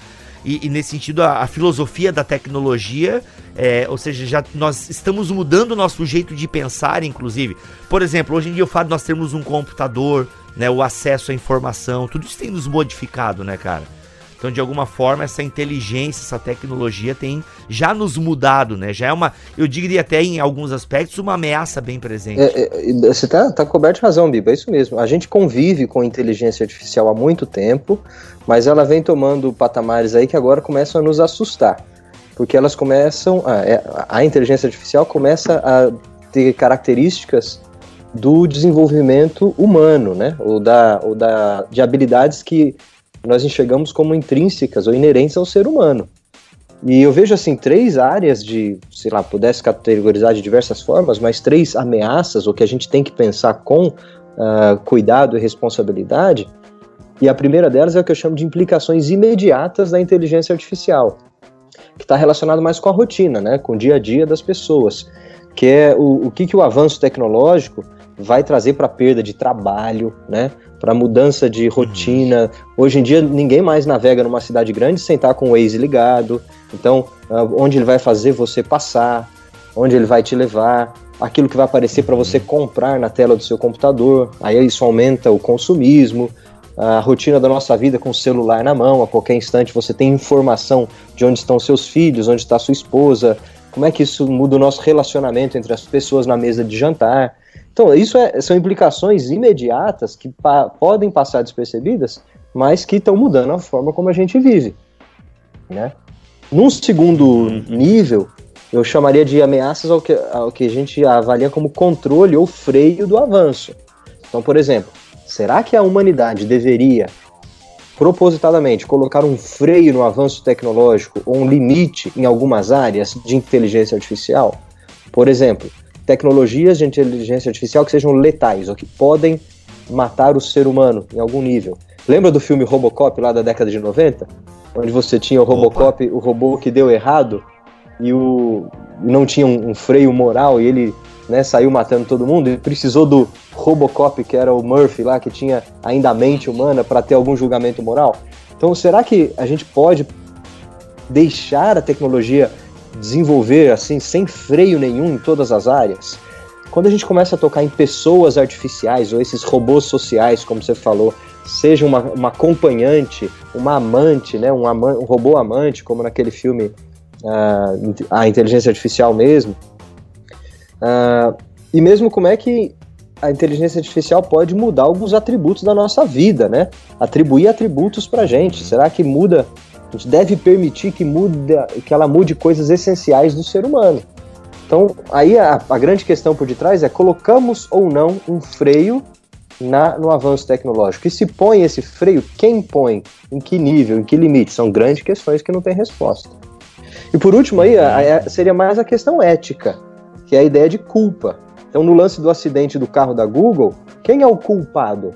E, e nesse sentido, a, a, filosofia da tecnologia, é, ou seja, já nós estamos mudando o nosso jeito de pensar, inclusive. Por exemplo, hoje em dia o fato de nós termos um computador, né, o acesso à informação, tudo isso tem nos modificado, né, cara? Então, de alguma forma, essa inteligência, essa tecnologia tem já nos mudado, né? Já é uma, eu diria até em alguns aspectos, uma ameaça bem presente. É, é, você tá, tá coberto de razão, Biba, é isso mesmo. A gente convive com inteligência artificial há muito tempo, mas ela vem tomando patamares aí que agora começam a nos assustar. Porque elas começam, a, é, a inteligência artificial começa a ter características do desenvolvimento humano, né? Ou, da, ou da, de habilidades que nós enxergamos como intrínsecas ou inerentes ao ser humano. E eu vejo assim três áreas de, sei lá, pudesse categorizar de diversas formas, mas três ameaças, o que a gente tem que pensar com uh, cuidado e responsabilidade. E a primeira delas é o que eu chamo de implicações imediatas da inteligência artificial, que está relacionado mais com a rotina, né, com o dia a dia das pessoas, que é o, o que, que o avanço tecnológico vai trazer para perda de trabalho, né? Para mudança de rotina. Uhum. Hoje em dia ninguém mais navega numa cidade grande sem estar com o Waze ligado. Então, uh, onde ele vai fazer você passar, onde ele vai te levar, aquilo que vai aparecer para você comprar na tela do seu computador. Aí isso aumenta o consumismo. A rotina da nossa vida com o celular na mão, a qualquer instante você tem informação de onde estão seus filhos, onde está sua esposa, como é que isso muda o nosso relacionamento entre as pessoas na mesa de jantar. Então, isso é, são implicações imediatas que pa podem passar despercebidas, mas que estão mudando a forma como a gente vive. Né? Num segundo uhum. nível, eu chamaria de ameaças ao que, ao que a gente avalia como controle ou freio do avanço. Então, por exemplo, será que a humanidade deveria propositadamente colocar um freio no avanço tecnológico ou um limite em algumas áreas de inteligência artificial? Por exemplo, tecnologias de inteligência artificial que sejam letais, ou que podem matar o ser humano em algum nível. Lembra do filme Robocop lá da década de 90? Onde você tinha o Robocop, Opa. o robô que deu errado e o não tinha um, um freio moral e ele né, saiu matando todo mundo e precisou do Robocop, que era o Murphy lá, que tinha ainda a mente humana para ter algum julgamento moral. Então, será que a gente pode deixar a tecnologia desenvolver assim sem freio nenhum em todas as áreas. Quando a gente começa a tocar em pessoas artificiais ou esses robôs sociais, como você falou, seja uma, uma acompanhante, uma amante, né, um, ama um robô amante, como naquele filme uh, A Inteligência Artificial mesmo. Uh, e mesmo como é que a inteligência artificial pode mudar alguns atributos da nossa vida, né? Atribuir atributos para gente. Será que muda deve permitir que, muda, que ela mude coisas essenciais do ser humano. Então, aí a, a grande questão por detrás é: colocamos ou não um freio na, no avanço tecnológico? E se põe esse freio, quem põe? Em que nível? Em que limite? São grandes questões que não têm resposta. E por último, aí a, a, seria mais a questão ética, que é a ideia de culpa. Então, no lance do acidente do carro da Google, quem é o culpado?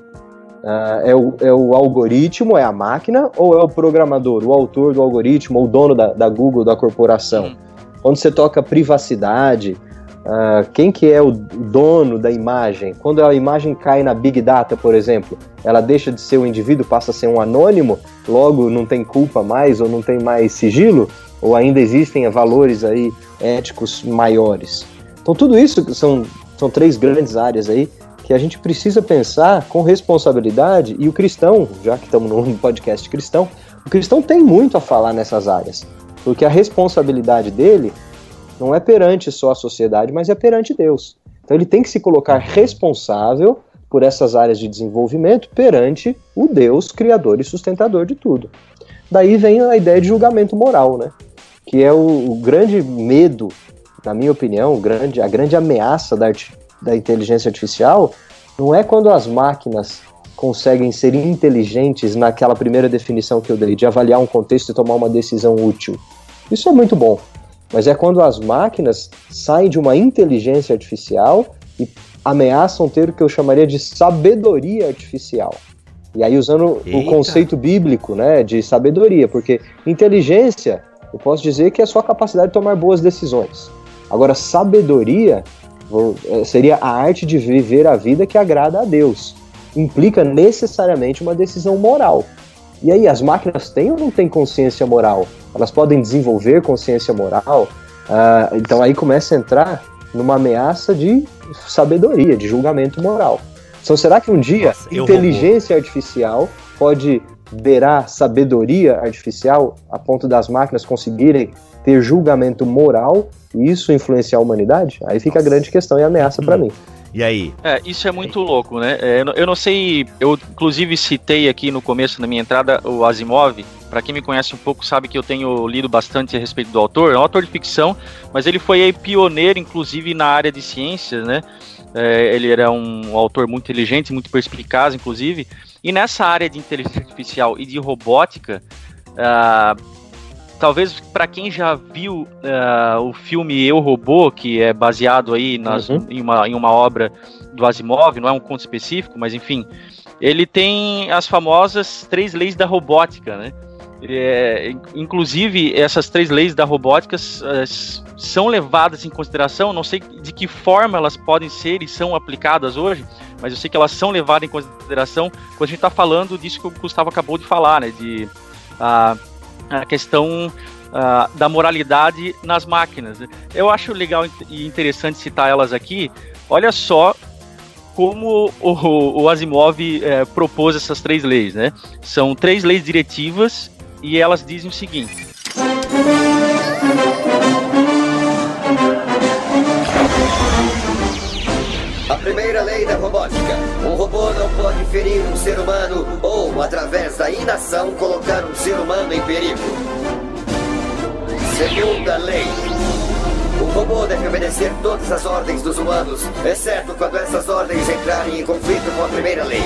Uh, é, o, é o algoritmo, é a máquina, ou é o programador, o autor do algoritmo, ou o dono da, da Google, da corporação? Hum. Quando você toca privacidade, uh, quem que é o dono da imagem? Quando a imagem cai na Big Data, por exemplo, ela deixa de ser um indivíduo, passa a ser um anônimo, logo não tem culpa mais, ou não tem mais sigilo? Ou ainda existem valores aí éticos maiores. Então, tudo isso são, são três grandes áreas aí que a gente precisa pensar com responsabilidade e o cristão, já que estamos num podcast cristão, o cristão tem muito a falar nessas áreas, porque a responsabilidade dele não é perante só a sociedade, mas é perante Deus. Então ele tem que se colocar responsável por essas áreas de desenvolvimento perante o Deus criador e sustentador de tudo. Daí vem a ideia de julgamento moral, né? Que é o, o grande medo, na minha opinião, grande, a grande ameaça da, da inteligência artificial não é quando as máquinas conseguem ser inteligentes naquela primeira definição que eu dei, de avaliar um contexto e tomar uma decisão útil. Isso é muito bom, mas é quando as máquinas saem de uma inteligência artificial e ameaçam ter o que eu chamaria de sabedoria artificial. E aí usando Eita. o conceito bíblico, né, de sabedoria, porque inteligência, eu posso dizer que é só a capacidade de tomar boas decisões. Agora, sabedoria seria a arte de viver a vida que agrada a Deus. Implica necessariamente uma decisão moral. E aí, as máquinas têm ou não têm consciência moral? Elas podem desenvolver consciência moral? Uh, então aí começa a entrar numa ameaça de sabedoria, de julgamento moral. Então, será que um dia Nossa, inteligência artificial pode beirar sabedoria artificial a ponto das máquinas conseguirem ter julgamento moral e isso influenciar a humanidade? Aí fica Nossa. a grande questão e ameaça hum. para mim. E aí? É, isso é muito louco, né? É, eu não sei, eu inclusive citei aqui no começo, na minha entrada, o Asimov. Para quem me conhece um pouco, sabe que eu tenho lido bastante a respeito do autor. É um autor de ficção, mas ele foi aí, pioneiro, inclusive, na área de ciências, né? É, ele era um autor muito inteligente, muito perspicaz, inclusive. E nessa área de inteligência artificial e de robótica, uh, talvez para quem já viu uh, o filme Eu Robô, que é baseado aí nas, uhum. em, uma, em uma obra do Asimov, não é um conto específico, mas enfim, ele tem as famosas três leis da robótica, né? É, inclusive, essas três leis da robótica uh, são levadas em consideração, não sei de que forma elas podem ser e são aplicadas hoje, mas eu sei que elas são levadas em consideração quando a gente está falando disso que o Gustavo acabou de falar, né? De uh, a questão da moralidade nas máquinas. Eu acho legal e interessante citar elas aqui. Olha só como o, o Asimov é, propôs essas três leis, né? São três leis diretivas e elas dizem o seguinte. Robótica. Um robô não pode ferir um ser humano ou, através da inação, colocar um ser humano em perigo. Segunda lei. O robô deve obedecer todas as ordens dos humanos, exceto quando essas ordens entrarem em conflito com a primeira lei.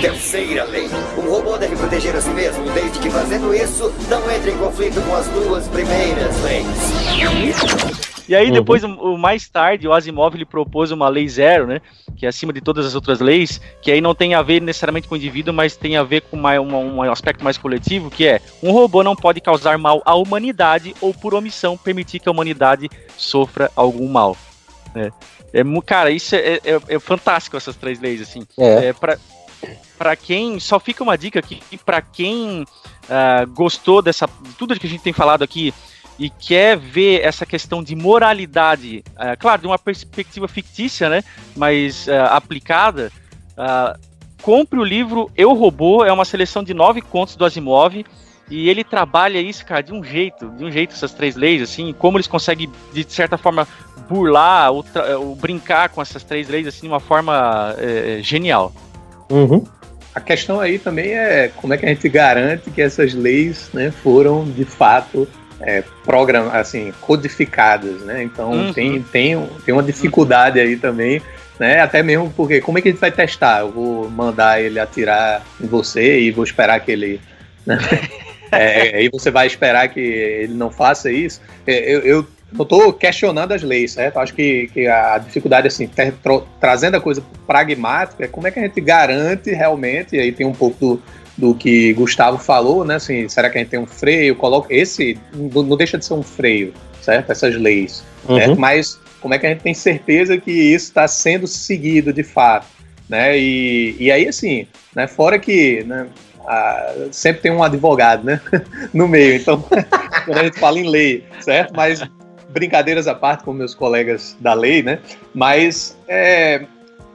Terceira lei. Um robô deve proteger a si mesmo, desde que fazendo isso não entre em conflito com as duas primeiras leis. E aí, uhum. depois, o, mais tarde, o Asimov ele propôs uma lei zero, né? Que é acima de todas as outras leis, que aí não tem a ver necessariamente com o indivíduo, mas tem a ver com uma, uma, um aspecto mais coletivo, que é um robô não pode causar mal à humanidade ou, por omissão, permitir que a humanidade sofra algum mal. Né? É, cara, isso é, é, é fantástico, essas três leis, assim. É. é pra, para quem só fica uma dica aqui para quem uh, gostou dessa tudo que a gente tem falado aqui e quer ver essa questão de moralidade, é, claro, de uma perspectiva fictícia, né, mas é, aplicada, é, compre o livro Eu Robô, é uma seleção de nove contos do Asimov, e ele trabalha isso, cara, de um jeito, de um jeito, essas três leis, assim, como eles conseguem, de certa forma, burlar ou, ou brincar com essas três leis, assim, de uma forma é, genial. Uhum. A questão aí também é como é que a gente garante que essas leis né, foram, de fato, é, program, assim, codificadas, né? Então uhum. tem, tem, tem uma dificuldade aí também, né? Até mesmo porque como é que a gente vai testar? Eu vou mandar ele atirar em você e vou esperar que ele. Né? é, aí você vai esperar que ele não faça isso. É, eu, eu não estou questionando as leis, certo? Acho que, que a dificuldade, assim, tra trazendo a coisa pragmática, é como é que a gente garante realmente, e aí tem um pouco do, do que Gustavo falou, né? Assim, será que a gente tem um freio? Coloca esse não deixa de ser um freio, certo? Essas leis, uhum. né? Mas como é que a gente tem certeza que isso está sendo seguido de fato, né? E, e aí assim, né? Fora que, né? Ah, sempre tem um advogado, né? no meio. Então, quando a gente fala em lei, certo? Mas brincadeiras à parte com meus colegas da lei, né? Mas é,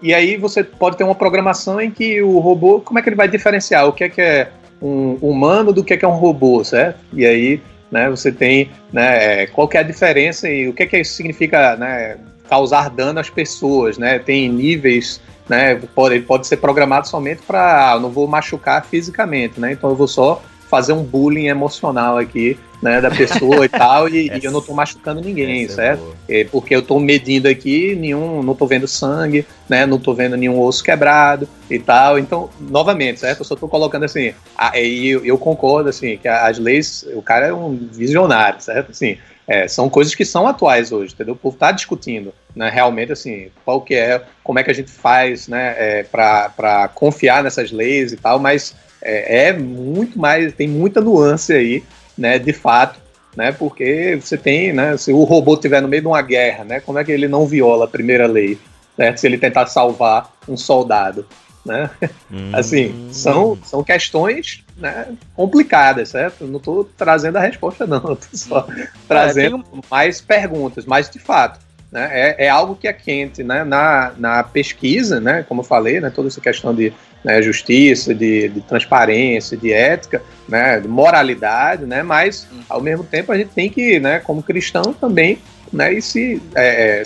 e aí você pode ter uma programação em que o robô, como é que ele vai diferenciar o que é que é um humano do que é que é um robô, certo? E aí, né, você tem, né, qual que é a diferença e o que é que isso significa, né, causar dano às pessoas, né? Tem níveis, né, pode, ele pode ser programado somente para, ah, não vou machucar fisicamente, né? Então eu vou só fazer um bullying emocional aqui, né, da pessoa e tal, e, e, eu não tô machucando ninguém, Essa é certo? É porque eu tô medindo aqui, nenhum, não tô vendo sangue, né, não tô vendo nenhum osso quebrado e tal, então, novamente, certo? Eu só tô colocando assim, a, e eu, eu, concordo, assim, que as leis, o cara é um visionário, certo? Assim, é, são coisas que são atuais hoje, entendeu? O povo tá discutindo, né, realmente, assim, qual que é, como é que a gente faz, né, é, para confiar nessas leis e tal, mas é, é muito mais, tem muita nuance aí, né, de fato, né, porque você tem, né, se o robô estiver no meio de uma guerra, né, como é que ele não viola a primeira lei, né, se ele tentar salvar um soldado, né, hum. assim, são, são questões, né, complicadas, certo? Não estou trazendo a resposta não, estou só é, trazendo um... mais perguntas, mas de fato, né, é, é algo que é quente, né, na, na pesquisa, né, como eu falei, né, toda essa questão de né, justiça, de, de, transparência, de ética, né, de moralidade, né, mas ao mesmo tempo a gente tem que, né, como cristão também, né, e se, é, é,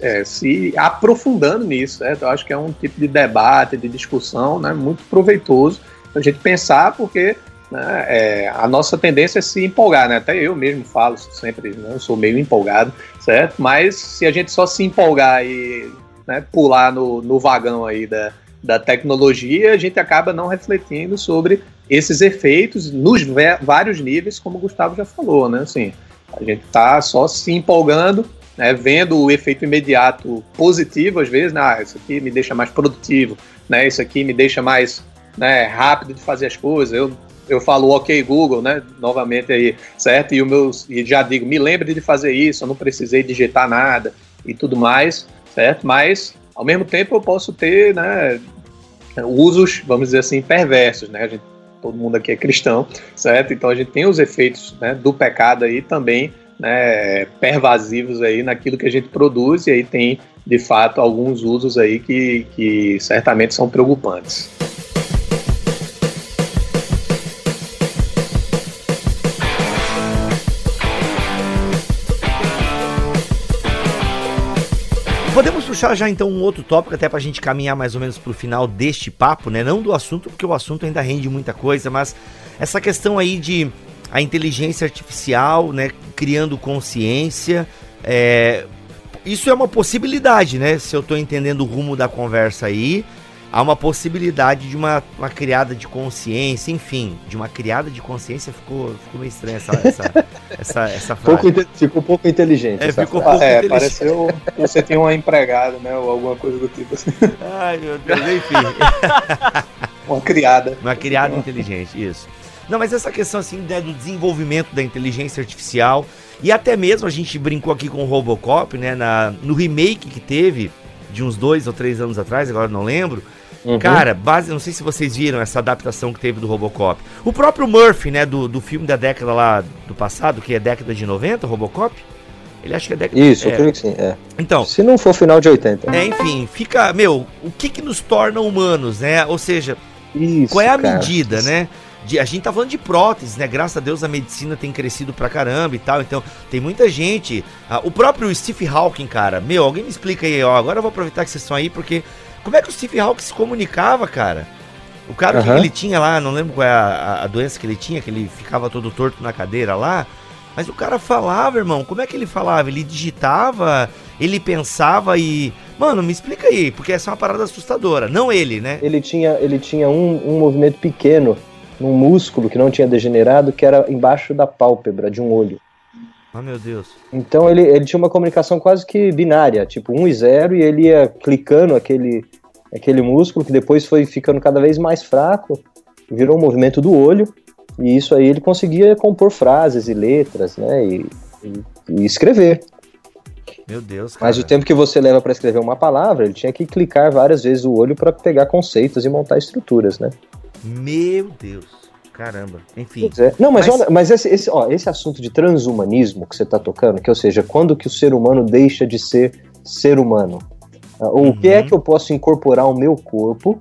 é se aprofundando nisso, né, eu acho que é um tipo de debate, de discussão, né, muito proveitoso a gente pensar, porque né, é, a nossa tendência é se empolgar, né? Até eu mesmo falo sempre, né, eu sou meio empolgado, certo? Mas se a gente só se empolgar e né, pular no, no vagão aí da, da tecnologia, a gente acaba não refletindo sobre esses efeitos nos vários níveis, como o Gustavo já falou, né? Assim, a gente está só se empolgando, né, vendo o efeito imediato positivo, às vezes, né, ah, isso aqui me deixa mais produtivo, né, isso aqui me deixa mais né, rápido de fazer as coisas. Eu, eu falo ok Google, né, novamente aí, certo? E o meu, e já digo, me lembre de fazer isso, eu não precisei digitar nada e tudo mais, certo? Mas ao mesmo tempo, eu posso ter né, usos, vamos dizer assim, perversos, né? Gente, todo mundo aqui é cristão, certo? Então a gente tem os efeitos né, do pecado aí também né, pervasivos aí naquilo que a gente produz e aí tem de fato alguns usos aí que, que certamente são preocupantes. Puxar já então um outro tópico, até para a gente caminhar mais ou menos para o final deste papo, né? Não do assunto, porque o assunto ainda rende muita coisa, mas essa questão aí de a inteligência artificial, né? Criando consciência. É, isso é uma possibilidade, né? Se eu estou entendendo o rumo da conversa aí há uma possibilidade de uma, uma criada de consciência, enfim, de uma criada de consciência ficou, ficou meio estranha essa, essa, essa, essa frase. Pouco, ficou pouco inteligente. É, ficou pouco é, inteligente. pareceu que você tinha uma empregada, né, ou alguma coisa do tipo assim. Ai, meu Deus, enfim. uma criada. Uma criada inteligente, isso. Não, mas essa questão assim né, do desenvolvimento da inteligência artificial e até mesmo a gente brincou aqui com o Robocop, né, na, no remake que teve de uns dois ou três anos atrás, agora não lembro, Uhum. Cara, base, não sei se vocês viram essa adaptação que teve do Robocop. O próprio Murphy, né, do, do filme da década lá do passado, que é década de 90, Robocop. Ele acha que é década Isso, é. eu creio que sim, é. Então. Se não for final de 80. É, enfim, fica. Meu, o que que nos torna humanos, né? Ou seja, Isso, qual é a cara. medida, né? De, a gente tá falando de próteses, né? Graças a Deus a medicina tem crescido pra caramba e tal. Então, tem muita gente. Ah, o próprio Steve Hawking, cara. Meu, alguém me explica aí, ó. Agora eu vou aproveitar que vocês estão aí, porque como é que o Steve Hawking se comunicava, cara? O cara que ele tinha lá, não lembro qual é a, a, doença que ele tinha, que ele ficava todo torto na cadeira lá. Mas o cara falava, irmão. Como é que ele falava? Ele digitava, ele pensava e. Mano, me explica aí, porque essa é uma parada assustadora. Não ele, né? Ele tinha, ele tinha um, um movimento pequeno num músculo que não tinha degenerado, que era embaixo da pálpebra de um olho. Ah, meu Deus. Então ele, ele tinha uma comunicação quase que binária, tipo 1 e 0, e ele ia clicando aquele, aquele músculo que depois foi ficando cada vez mais fraco, virou um movimento do olho, e isso aí ele conseguia compor frases e letras, né, e, e, e escrever. Meu Deus, cara. Mas o tempo que você leva para escrever uma palavra, ele tinha que clicar várias vezes o olho para pegar conceitos e montar estruturas, né? Meu Deus. caramba. Enfim. É. Não, mas, mas... olha, mas esse, esse, ó, esse assunto de transhumanismo que você está tocando, que ou seja, quando que o ser humano deixa de ser ser humano? Uh, ou uhum. o que é uhum. que eu posso incorporar ao meu corpo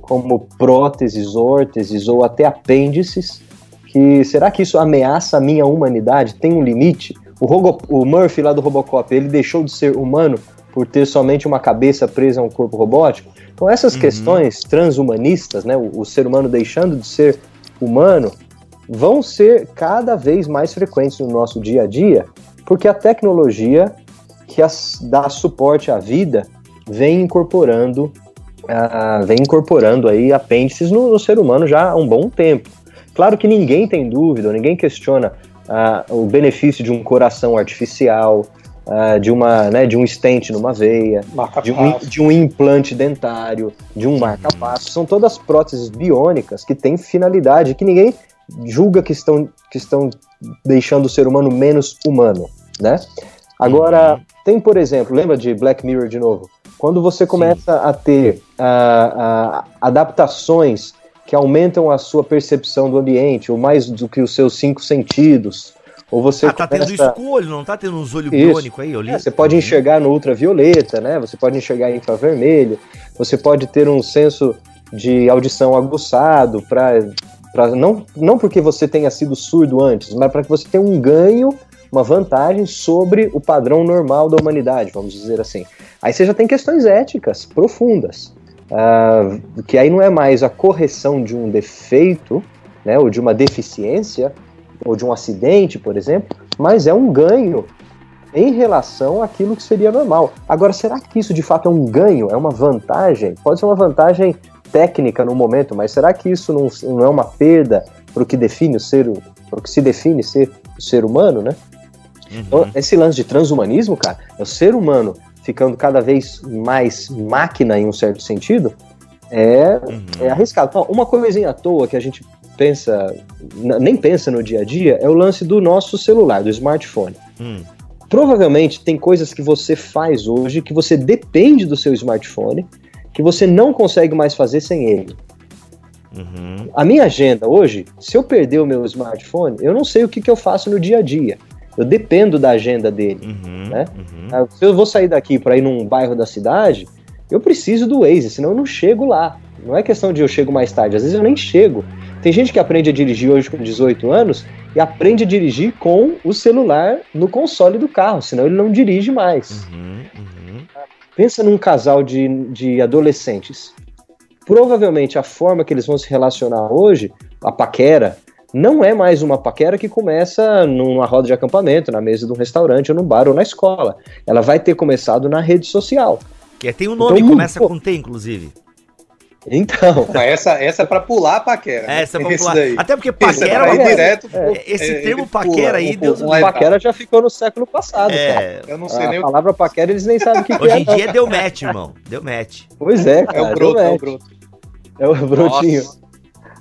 como próteses, órteses ou até apêndices? Que será que isso ameaça a minha humanidade? Tem um limite? O, Rogo, o Murphy lá do Robocop, ele deixou de ser humano por ter somente uma cabeça presa a um corpo robótico? Então essas uhum. questões transhumanistas, né, o, o ser humano deixando de ser humano, vão ser cada vez mais frequentes no nosso dia a dia, porque a tecnologia que as, dá suporte à vida vem incorporando uh, vem incorporando aí apêndices no, no, ser humano já há um bom tempo. Claro que ninguém tem dúvida, ninguém questiona uh, o benefício de um coração artificial, uh, de, uma, né, de um stent numa veia, de um, de um, implante dentário, de um marca-passo. São todas próteses biônicas que têm finalidade, que ninguém julga que estão, que estão deixando o ser humano menos humano, né? Agora, uhum. tem, por exemplo, lembra de Black Mirror de novo? Quando você começa Sim. a ter uh, uh, adaptações que aumentam a sua percepção do ambiente, ou mais do que os seus cinco sentidos, ou você ah, tá começa... tendo isso com o olho, não tá tendo uns olhos biônicos aí, É, você pode enxergar no ultravioleta, né? Você pode enxergar em infravermelho, você pode ter um senso de audição aguçado para não, não porque você tenha sido surdo antes, mas para que você tenha um ganho, uma vantagem sobre o padrão normal da humanidade, vamos dizer assim. Aí você já tem questões éticas profundas, uh, que aí não é mais a correção de um defeito, né, ou de uma deficiência, ou de um acidente, por exemplo, mas é um ganho em relação àquilo que seria normal. Agora, será que isso de fato é um ganho? É uma vantagem? Pode ser uma vantagem técnica no momento, mas será que isso não, não é uma perda para o que define o ser, para o que se define ser o ser humano, né? Uhum. Então, esse lance de transhumanismo, cara, é o ser humano ficando cada vez mais máquina em um certo sentido, é, uhum. é arriscado. Então, uma coisinha à toa que a gente pensa, nem pensa no dia a dia, é o lance do nosso celular, do smartphone. Hum. Provavelmente tem coisas que você faz hoje que você depende do seu smartphone, que você não consegue mais fazer sem ele. Uhum. A minha agenda hoje, se eu perder o meu smartphone, eu não sei o que, que eu faço no dia a dia. Eu dependo da agenda dele. Uhum, né? Uhum. Ah, se eu vou sair daqui para ir num bairro da cidade, eu preciso do Waze, senão eu não chego lá. Não é questão de eu chego mais tarde, às vezes eu nem chego. Tem gente que aprende a dirigir hoje com 18 anos e aprende a dirigir com o celular no console do carro, senão ele não dirige mais. Uhum, uhum. Pensa num casal de, de adolescentes. Provavelmente a forma que eles vão se relacionar hoje, a paquera, não é mais uma paquera que começa numa roda de acampamento, na mesa de um restaurante, ou num bar, ou na escola. Ela vai ter começado na rede social. Que tem um nome, então, começa pô, com T, inclusive. Então. essa, essa é pra pular a paquera. Né? Essa é pra pular. Daí. Até porque é paquera. É, direto, é, esse termo paquera aí, Deus Paquera já ficou no século passado. É, cara. Eu não sei a nem A palavra paquera eles nem sabem o que, Hoje é. Hoje em dia deu match, irmão. Deu match. Pois é, cara. É o broto, é o broto. É o brotinho. Nossa.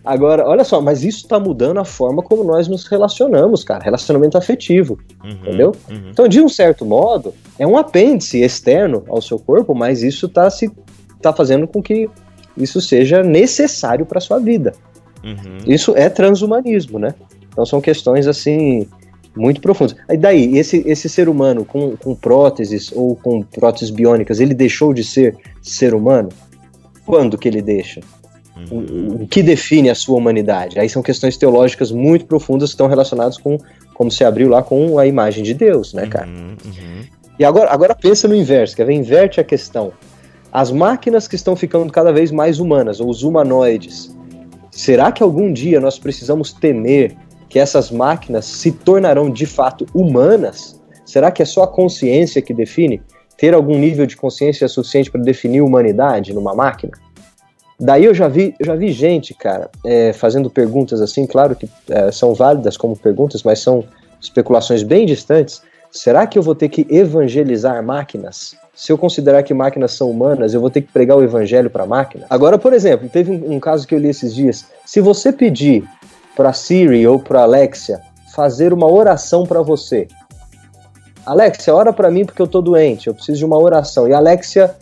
Agora, olha só, mas isso tá mudando a forma como nós nos relacionamos, cara. Relacionamento afetivo. Uhum, entendeu? Uhum. Então, de um certo modo, é um apêndice externo ao seu corpo, mas isso tá se tá fazendo com que isso seja necessário para sua vida. Uhum. Isso é transhumanismo, né? Então são questões assim muito profundas. E daí, esse, esse ser humano com, com próteses ou com próteses biônicas, ele deixou de ser ser humano? Quando que ele deixa? Uhum. O, o, que define a sua humanidade? Aí são questões teológicas muito profundas que estão relacionadas com como se abriu lá com a imagem de Deus, né, cara? Uhum, uhum. E agora, agora pensa no inverso, quer ver? Inverte a questão. As máquinas que estão ficando cada vez mais humanas, ou os humanoides, será que algum dia nós precisamos temer que essas máquinas se tornarão de fato humanas? Será que é só a consciência que define? Ter algum nível de consciência suficiente para definir humanidade numa máquina? Daí eu já vi, eu já vi gente, cara, é, fazendo perguntas assim, claro que é, são válidas como perguntas, mas são especulações bem distantes. Será que eu vou ter que evangelizar máquinas? Se eu considerar que máquinas são humanas, eu vou ter que pregar o evangelho para máquina? Agora, por exemplo, teve um, um, caso que eu li esses dias. Se você pedir para Siri ou para Alexia fazer uma oração para você, Alexia, ora para mim porque eu tô doente, eu preciso de uma oração. E a Alexia,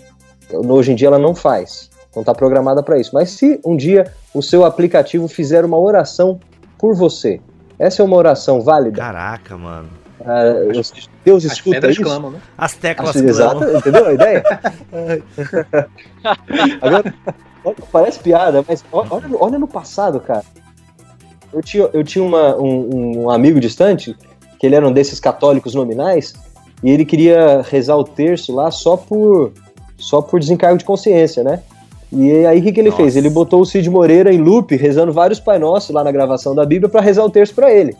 hoje em dia ela não faz, não está programada para isso. Mas se um dia o seu aplicativo fizer uma oração por você. Essa é uma oração válida. Caraca, mano. Ah, Deus escuta As isso? clamam, né? As teclas Acho exato, clamam. entendeu a ideia? Agora, olha, parece piada, mas olha, olha no passado, cara. Eu tinha, eu tinha uma- um, um amigo distante, que ele era um desses católicos nominais, e ele queria rezar o terço lá só por, só por desencargo de consciência, né? E aí o que, que ele Nossa. fez? Ele botou o Cid Moreira em loop, rezando vários Pai Nossos lá na gravação da Bíblia para rezar o terço para ele.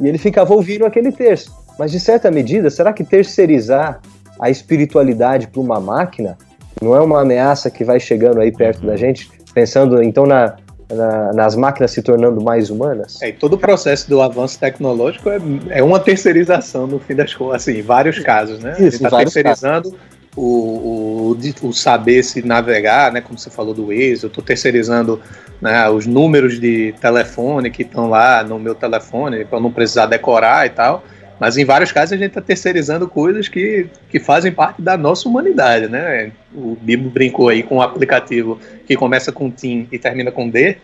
E ele ficava ouvindo aquele terço. Mas de certa medida, será que terceirizar a espiritualidade para uma máquina não é uma ameaça que vai chegando aí perto da gente? Pensando então na, na- nas máquinas se tornando mais humanas? É, e todo o processo do avanço tecnológico é, é uma terceirização, no fim das contas, assim, em vários casos, né? Isso, a gente está terceirizando o, o, o saber se navegar, né? Como você falou do Waze, eu estou terceirizando né, os números de telefone que estão lá no meu telefone, para não precisar decorar e tal. Mas em vários casos a gente está terceirizando coisas que, que fazem parte da nossa humanidade, né? O Bibo brincou aí com um aplicativo que começa com TIM e termina com D,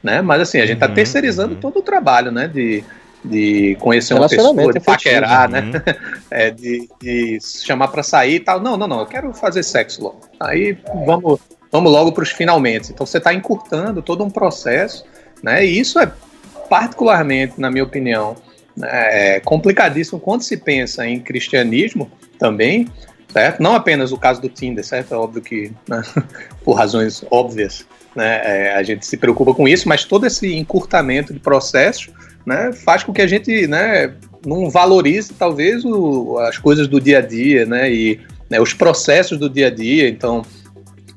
né? Mas assim, a gente está Uhum, terceirizando uhum. todo o trabalho, né? De, de conhecer uma pessoa, de paquerar, né? É, de, de chamar para sair e tal. Não, não, não, eu quero fazer sexo logo. Aí vamos, vamos logo para os finalmente. Então você está encurtando todo um processo, né? E isso é particularmente, na minha opinião, né, é complicadíssimo quando se pensa em cristianismo também, certo? Não apenas o caso do Tinder, certo? É óbvio que, né, por razões óbvias, né, é, a gente se preocupa com isso, mas todo esse encurtamento de processos né, faz com que a gente né, não valorize, talvez, o- as coisas do dia a dia, né, e né, os processos do dia a dia. Então,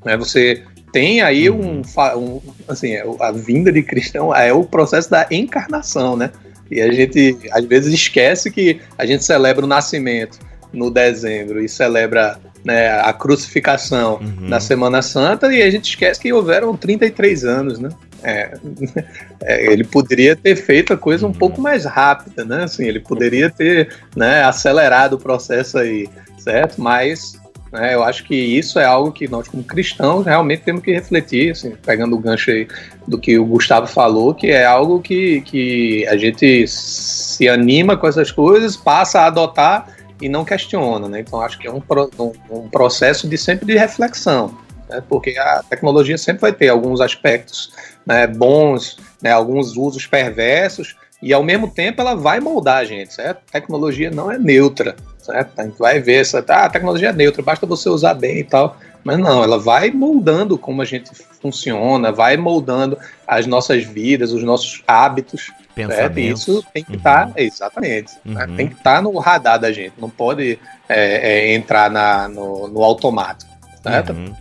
né, você tem aí um, fa- um- assim, é, a vinda de cristão é o processo da encarnação, né? E a gente às vezes esquece que a gente celebra o nascimento no dezembro e celebra né, a crucificação Uhum. na Semana Santa e a gente esquece que houveram 33 anos, né? É, é, ele poderia ter feito a coisa um Uhum. pouco mais rápida, né? Assim, ele poderia ter né, acelerado o processo aí, certo? Mas né, eu acho que isso é algo que nós, como cristãos, realmente temos que refletir, assim, pegando o gancho aí do que o Gustavo falou, que é algo que, que a gente se anima com essas coisas, passa a adotar e não questiona, né? Então acho que é um, um processo de sempre de reflexão, né? porque a tecnologia sempre vai ter alguns aspectos né, bons, né, alguns usos perversos, e ao mesmo tempo ela vai moldar a gente, certo? A tecnologia não é neutra, certo? A gente vai ver essa, ah, a tecnologia é neutra, basta você usar bem e tal, mas não, ela vai moldando como a gente funciona, vai moldando as nossas vidas, os nossos hábitos, Pensamentos. isso tem que Uhum. estar, exatamente, né? Uhum. tem que estar no radar da gente, não pode é, é, entrar na, no, no automático, certo? Uhum.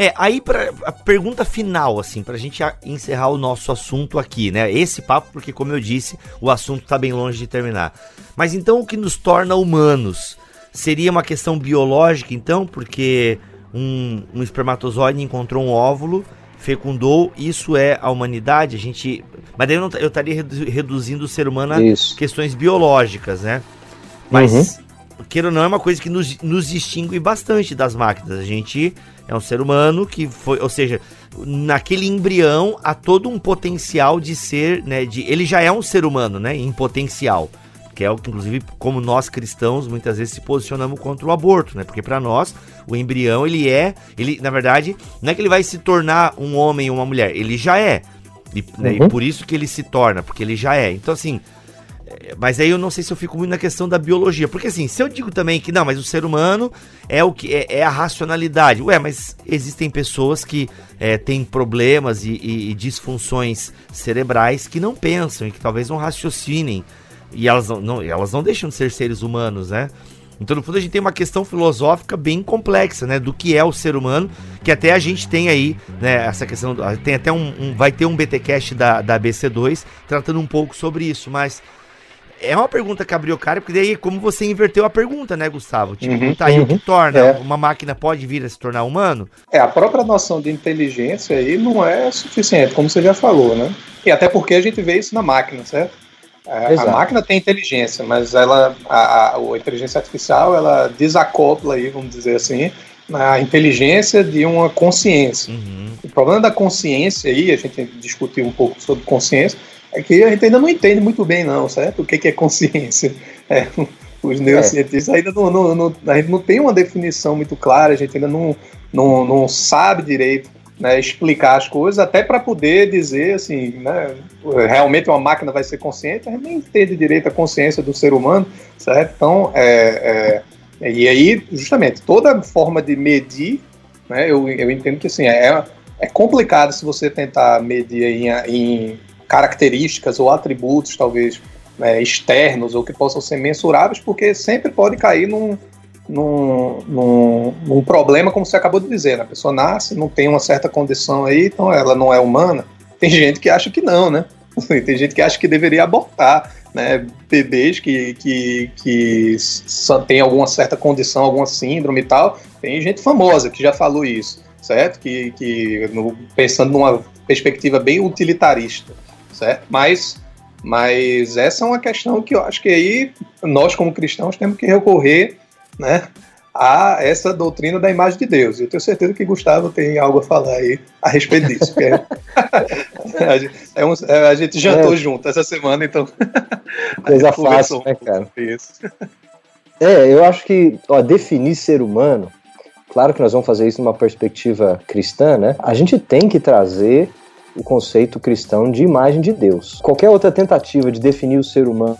É, aí pra, a pergunta final, assim, gente a- encerrar o nosso assunto aqui, né? Esse papo, porque como eu disse, o assunto tá bem longe de terminar. Mas então o que nos torna humanos? Seria uma questão biológica, então? Porque um, um espermatozoide encontrou um óvulo, fecundou, isso é a humanidade? A gente. Mas daí eu, não- eu estaria redu- reduzindo o ser humano a Isso. questões biológicas, né? Mas, queira ou não, é uma coisa que nos, nos distingue bastante das máquinas. A gente é um ser humano que foi, ou seja, naquele embrião há todo um potencial de ser, né? De, ele já é um ser humano, né? Em potencial. Que é o que, inclusive, como nós cristãos, muitas vezes se posicionamos contra o aborto, né? Porque para nós, o embrião, ele é. ele Na verdade, não é que ele vai se tornar um homem ou uma mulher, ele já é. E, né, e Uhum. por isso que ele se torna, porque ele já é. Então, assim, mas aí eu não sei se eu fico muito na questão da biologia. Porque assim, se eu digo também que não, mas o ser humano é o que é, é a racionalidade. Ué, mas existem pessoas que é, têm problemas e, e- e disfunções cerebrais que não pensam e que talvez não raciocinem. E elas não, não- elas não deixam de ser seres humanos, né? Então, no fundo, a gente tem uma questão filosófica bem complexa, né? Do que é o ser humano, que até a gente tem aí, né? Essa questão. Tem até um. um- vai ter um BTcast da, da BC2 tratando um pouco sobre isso, mas é uma pergunta que abriu cara, porque daí como você inverteu a pergunta, né, Gustavo? Tipo, Uhum, tá aí o que uhum, torna? é. Uma máquina pode vir a se tornar humano? É, a própria noção de inteligência aí não é suficiente, como você já falou, né? E até porque a gente vê isso na máquina, certo? É, A, Exato. máquina tem inteligência, mas ela, a, a, a inteligência artificial, ela desacopla aí, vamos dizer assim, a inteligência de uma consciência. Uhum. O problema da consciência aí, a gente discutiu um pouco sobre consciência, é que a gente ainda não entende muito bem, não, certo? O que, que é consciência? É, os neurocientistas é. ainda não, não, não, a gente não tem uma definição muito clara, a gente ainda não, não, não sabe direito né, explicar as coisas, até para poder dizer assim, né, realmente uma máquina vai ser consciente, a gente nem entende direito a consciência do ser humano, certo? Então, é, é, e aí, justamente, toda forma de medir, né, eu, eu entendo que assim, é, é complicado se você tentar medir em, em características ou atributos, talvez, né, externos ou que possam ser mensuráveis, porque sempre pode cair num, num, num, num, problema, como você acabou de dizer. Né? A pessoa nasce, não tem uma certa condição aí, então ela não é humana. Tem gente que acha que não, né? Tem gente que acha que deveria abortar, né? Bebês que, que, que tem alguma certa condição, alguma síndrome e tal. Tem gente famosa que já falou isso, certo? Que, que no, pensando numa perspectiva bem utilitarista, certo? Mas mas essa é uma questão que eu acho que aí nós, como cristãos, temos que recorrer né, a essa doutrina da imagem de Deus. Eu tenho certeza que Gustavo tem algo a falar aí a respeito disso. É, a, gente, é um, é, a gente jantou é. junto essa semana, então. Coisa fácil, né, cara? Isso. É, eu acho que ó, definir ser humano, claro que nós vamos fazer isso numa perspectiva cristã, né? A gente tem que trazer o conceito cristão de imagem de Deus. Qualquer outra tentativa de definir o ser humano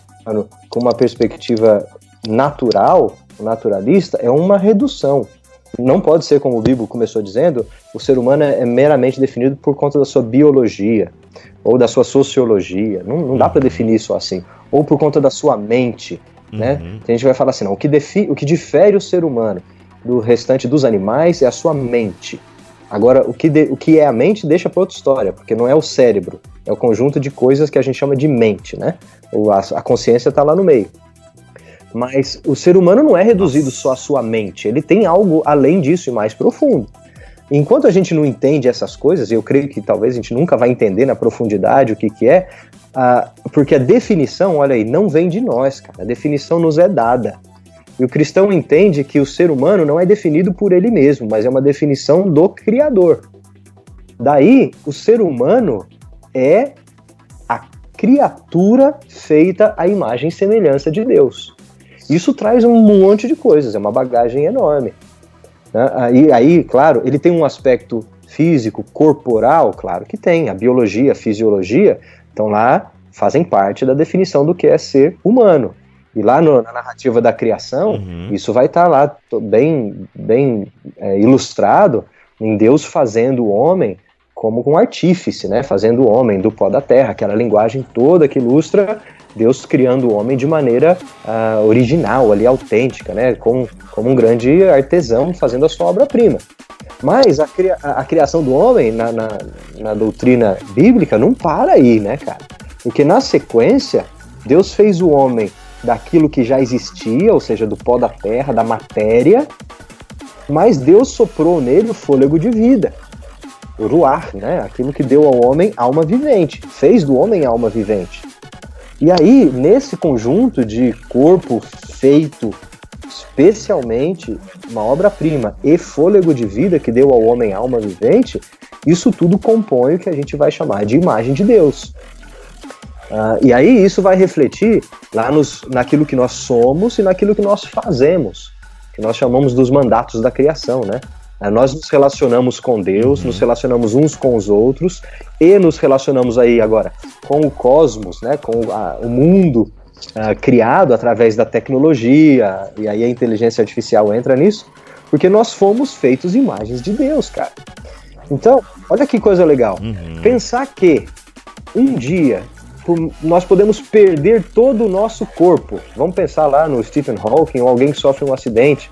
com uma perspectiva natural, naturalista, é uma redução. Não pode ser, como o Bibo começou dizendo, o ser humano é meramente definido por conta da sua biologia ou da sua sociologia. Não, não dá para definir isso assim. Ou por conta da sua mente. Né? Uhum. A gente vai falar assim, não, o que, o que difere o ser humano do restante dos animais é a sua mente. Agora, o que, de, o que é a mente deixa para outra história, porque não é o cérebro, é o conjunto de coisas que a gente chama de mente, né? O, a, a consciência está lá no meio. Mas o ser humano não é reduzido só à sua mente, ele tem algo além disso e mais profundo. Enquanto a gente não entende essas coisas, e eu creio que talvez a gente nunca vai entender na profundidade o que, que é, porque a definição, olha aí, não vem de nós, cara. A definição nos é dada. E o cristão entende que o ser humano não é definido por ele mesmo, mas é uma definição do Criador. Daí, o ser humano é a criatura feita à imagem e semelhança de Deus. Isso traz um monte de coisas, é uma bagagem enorme. Né? Aí, aí, claro, ele tem um aspecto físico, corporal, claro que tem. A biologia, a fisiologia estão lá, fazem parte da definição do que é ser humano. E lá no, na narrativa da criação, uhum. isso vai estar tá lá bem, bem é, ilustrado em Deus fazendo o homem como um artífice, né? Fazendo o homem do pó da terra, aquela linguagem toda que ilustra Deus criando o homem de maneira uh, original, ali, autêntica, né? Como, como um grande artesão fazendo a sua obra-prima. Mas a, cria, a, criação do homem na, na, na doutrina bíblica não para aí, né, cara? Porque na sequência, Deus fez o homem daquilo que já existia, ou seja, do pó da terra, da matéria, mas Deus soprou nele o fôlego de vida, o ruar, né? Aquilo que deu ao homem alma vivente, fez do homem alma vivente. E aí, nesse conjunto de corpo feito especialmente uma obra-prima e fôlego de vida que deu ao homem alma vivente, isso tudo compõe o que a gente vai chamar de imagem de Deus. Uh, e aí isso vai refletir lá nos, naquilo que nós somos e naquilo que nós fazemos, que nós chamamos dos mandatos da criação, né? Uh, nós nos relacionamos com Deus, nos relacionamos uns com os outros e nos relacionamos aí agora com o cosmos, né? Com a, o mundo uh, criado através da tecnologia e aí a inteligência artificial entra nisso, porque nós fomos feitos imagens de Deus, cara. Então, olha que coisa legal. Uhum. Pensar que um dia nós podemos perder todo o nosso corpo. Vamos pensar lá no Stephen Hawking ou alguém que sofre um acidente.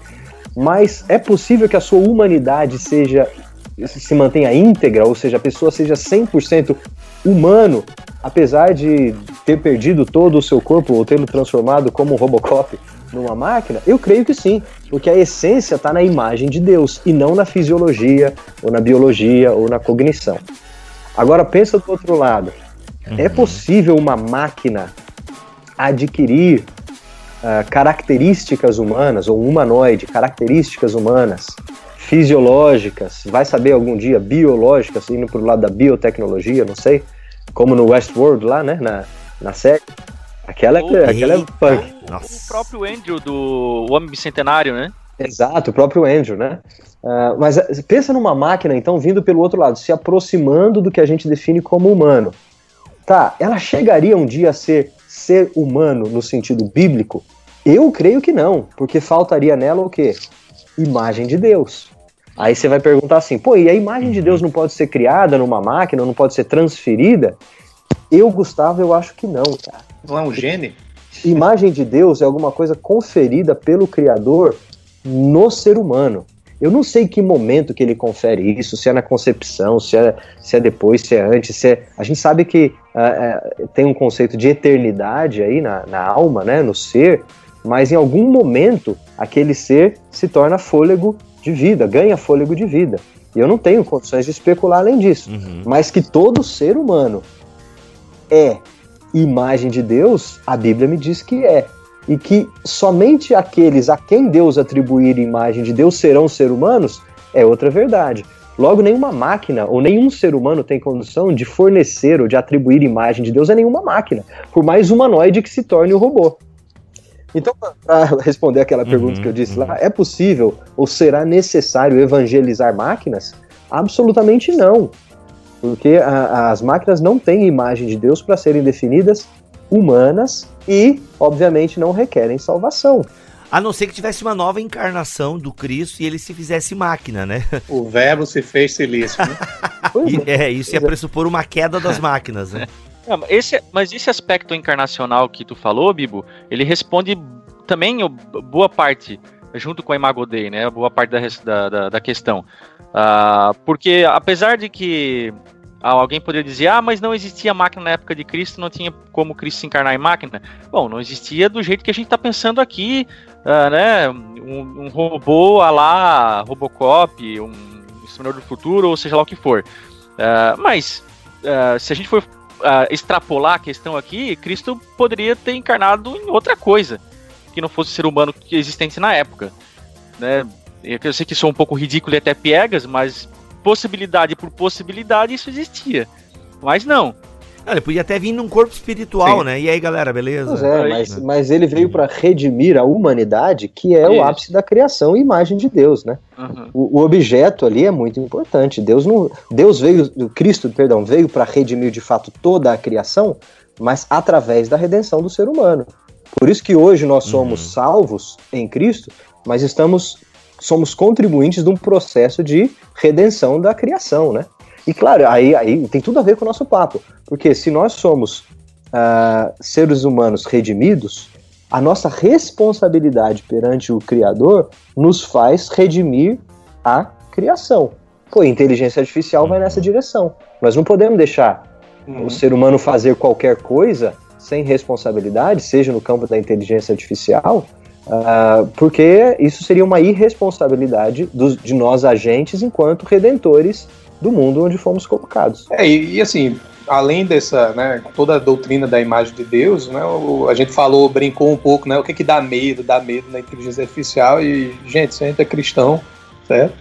Mas é possível que a sua humanidade seja se mantenha íntegra, ou seja, a pessoa seja 100% humano, apesar de ter perdido todo o seu corpo ou tê-lo transformado como um Robocop numa máquina? Eu creio que sim, porque a essência está na imagem de Deus e não na fisiologia, ou na biologia, ou na cognição. Agora pensa do outro lado. É uhum. É possível uma máquina adquirir uh, características humanas, ou um humanoide, características humanas, fisiológicas, vai saber algum dia, biológicas, indo para o lado da biotecnologia, não sei, como no Westworld lá, né? Na, na série. Aquela, oh, aquela é punk. Nossa. O próprio Andrew do Homem Bicentenário, né? Exato, o próprio Andrew, né? Uh, mas eh, pensa numa máquina, então, vindo pelo outro lado, se aproximando do que a gente define como humano. Tá, ela chegaria um dia a ser ser humano no sentido bíblico? Eu creio que não, porque faltaria nela o quê? Imagem de Deus. Aí você vai perguntar assim, pô, e a imagem de Deus não pode ser criada numa máquina, não pode ser transferida? Eu, Gustavo, eu acho que não, cara. Não é um gene? Imagem de Deus é alguma coisa conferida pelo Criador no ser humano. Eu não sei que momento que ele confere isso, se é na concepção, se é, se é depois, se é antes, se é... A gente sabe que uh, uh, tem um conceito de eternidade aí na, na alma, né, no ser, mas em algum momento aquele ser se torna fôlego de vida, ganha fôlego de vida. E eu não tenho condições de especular além disso. Uhum. Mas que todo ser humano é imagem de Deus, a Bíblia me diz que é e que somente aqueles a quem Deus atribuir imagem de Deus serão ser humanos, é outra verdade. Logo, nenhuma máquina ou nenhum ser humano tem condição de fornecer ou de atribuir imagem de Deus a nenhuma máquina, por mais humanoide que se torne o robô. Então, para responder aquela uhum, pergunta que eu disse uhum. lá, é possível ou será necessário evangelizar máquinas? Absolutamente não. Porque a, as máquinas não têm imagem de Deus para serem definidas humanas e, obviamente, não requerem salvação. A não ser que tivesse uma nova encarnação do Cristo e ele se fizesse máquina, né? O verbo se fez silício, né? é, é, isso ia pressupor uma queda das máquinas, né? Esse, mas esse aspecto encarnacional que tu falou, Bibo, ele responde também boa parte, junto com a Imago Dei, né? Boa parte da, da, da questão. Uh, porque apesar de que alguém poderia dizer, ah, mas não existia máquina na época de Cristo, não tinha como Cristo se encarnar em máquina. Bom, não existia do jeito que a gente está pensando aqui, uh, né? Um, um, robô a lá Robocop, um Exterminador do Futuro, ou seja lá o que for. Uh, mas, se a gente for extrapolar a questão aqui, Cristo poderia ter encarnado em outra coisa, que não fosse ser humano existente na época. Né? Eu sei que sou um pouco ridículo e até piegas, mas possibilidade por possibilidade, isso existia. Mas não. Ah, ele podia até vir num corpo espiritual, Sim. né? E aí, galera, beleza? Pois é, mas, mas ele veio para redimir a humanidade, que é isso. o ápice da criação e imagem de Deus, né? Uhum. O, o, objeto ali é muito importante. Deus não, Deus veio, Cristo, perdão, veio para redimir de fato toda a criação, mas através da redenção do ser humano. Por isso que hoje nós somos uhum. salvos em Cristo, mas estamos somos contribuintes de um processo de redenção da criação, né? E claro, aí, aí tem tudo a ver com o nosso papo, porque se nós somos uh, seres humanos redimidos, a nossa responsabilidade perante o Criador nos faz redimir a criação. Pô, a inteligência artificial vai nessa direção. Nós não podemos deixar uhum. o ser humano fazer qualquer coisa sem responsabilidade, seja no campo da inteligência artificial, Uh, porque isso seria uma irresponsabilidade dos, de nós agentes enquanto redentores do mundo onde fomos colocados. É, e, e assim, além dessa, né, toda a doutrina da imagem de Deus, né, o, a gente falou, brincou um pouco, né, o que que dá medo, dá medo na inteligência artificial e, gente, se a gente é cristão, certo?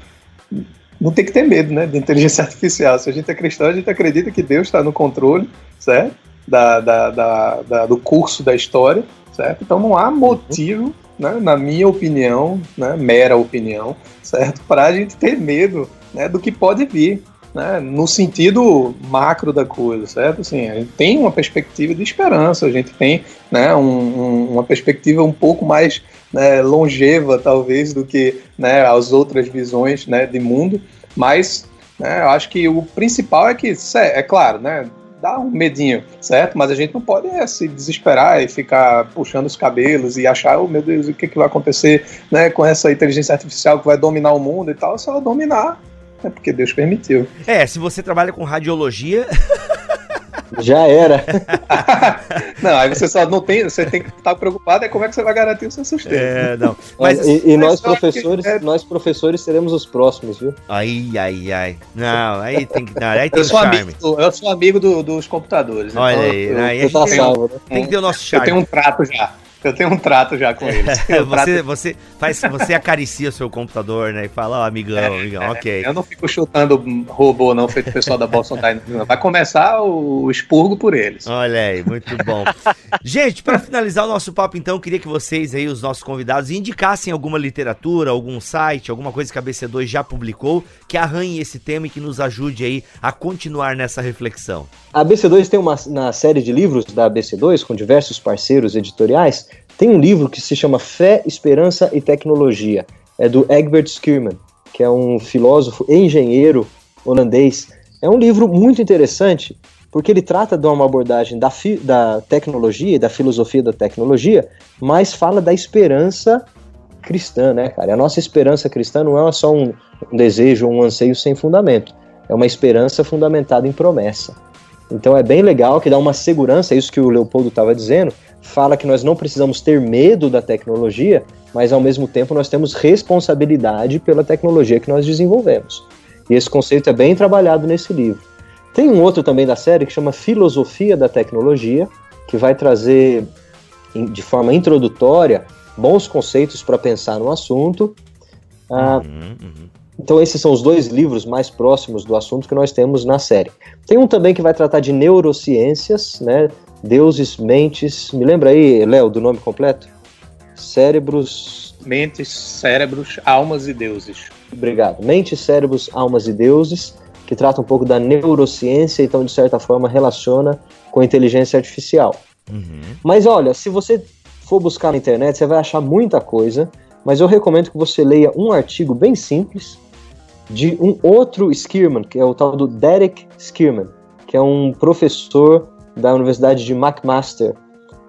Não tem que ter medo, né, de inteligência artificial. Se a gente é cristão, a gente acredita que Deus está no controle, certo? Da, da, da, da, do curso da história, certo? Então não há motivo né, na minha opinião, né, mera opinião, certo? Para a gente ter medo né, do que pode vir, né, no sentido macro da coisa, certo? Assim, a gente tem uma perspectiva de esperança, a gente tem né, um, um, uma perspectiva um pouco mais né, longeva, talvez, do que né, as outras visões né, de mundo, mas né, eu acho que o principal é que, é claro, né, dá um medinho, certo? Mas a gente não pode é, se desesperar e ficar puxando os cabelos e achar, oh meu Deus, o que, que vai acontecer né, com essa inteligência artificial que vai dominar o mundo e tal, só dominar, é porque Deus permitiu. É, se você trabalha com radiologia. Já era. não, aí você só não tem, você tem que estar preocupado é como é que você vai garantir o seu sustento. É, não. Mas, e, e nós professores, é... nós professores seremos os próximos, viu? Ai, ai, ai. Não, aí tem que, não, aí tem eu sou charme. Amigo, eu sou amigo do, dos computadores. Olha então aí, eu, aí a gente tá salvo, né? tem que ter o nosso charme. Eu tenho um trato já. Eu tenho um trato já com eles. você, você, faz, você acaricia o seu computador, né? E fala, ó, oh, amigão, é, amigão, é, ok. Eu não fico chutando robô, não, feito o pessoal da Boston Dynamics. Vai começar o, o expurgo por eles. Olha aí, muito bom. Gente, para finalizar o nosso papo, então, queria que vocês aí, os nossos convidados, indicassem alguma literatura, algum site, alguma coisa que a BC2 já publicou, que arranhe esse tema e que nos ajude aí a continuar nessa reflexão. A BC2 tem uma na série de livros da BC2, com diversos parceiros editoriais, tem um livro que se chama Fé, Esperança e Tecnologia. É do Egbert Skierman, que é um filósofo e engenheiro holandês. É um livro muito interessante porque ele trata de uma abordagem da, da tecnologia e da filosofia da tecnologia, mas fala da esperança cristã, né, cara? A nossa esperança cristã não é só um, um desejo, um anseio sem fundamento. É uma esperança fundamentada em promessa. Então é bem legal que dá uma segurança, é isso que o Leopoldo estava dizendo, fala que nós não precisamos ter medo da tecnologia, mas ao mesmo tempo nós temos responsabilidade pela tecnologia que nós desenvolvemos. E esse conceito é bem trabalhado nesse livro. Tem um outro também da série que chama Filosofia da Tecnologia, que vai trazer de forma introdutória bons conceitos para pensar no assunto. Ah, uhum, uhum. Então, esses são os dois livros mais próximos do assunto que nós temos na série. Tem um também que vai tratar de neurociências, né? Deuses, mentes. Me lembra aí, Léo, do nome completo? Cérebros. Mentes, cérebros, almas e deuses. Obrigado. Mentes, cérebros, almas e deuses, que trata um pouco da neurociência, então, de certa forma, relaciona com a inteligência artificial. Uhum. Mas olha, se você for buscar na internet, você vai achar muita coisa, mas eu recomendo que você leia um artigo bem simples de um outro Skierman, que é o tal do Derek Skierman, que é um professor da Universidade de McMaster.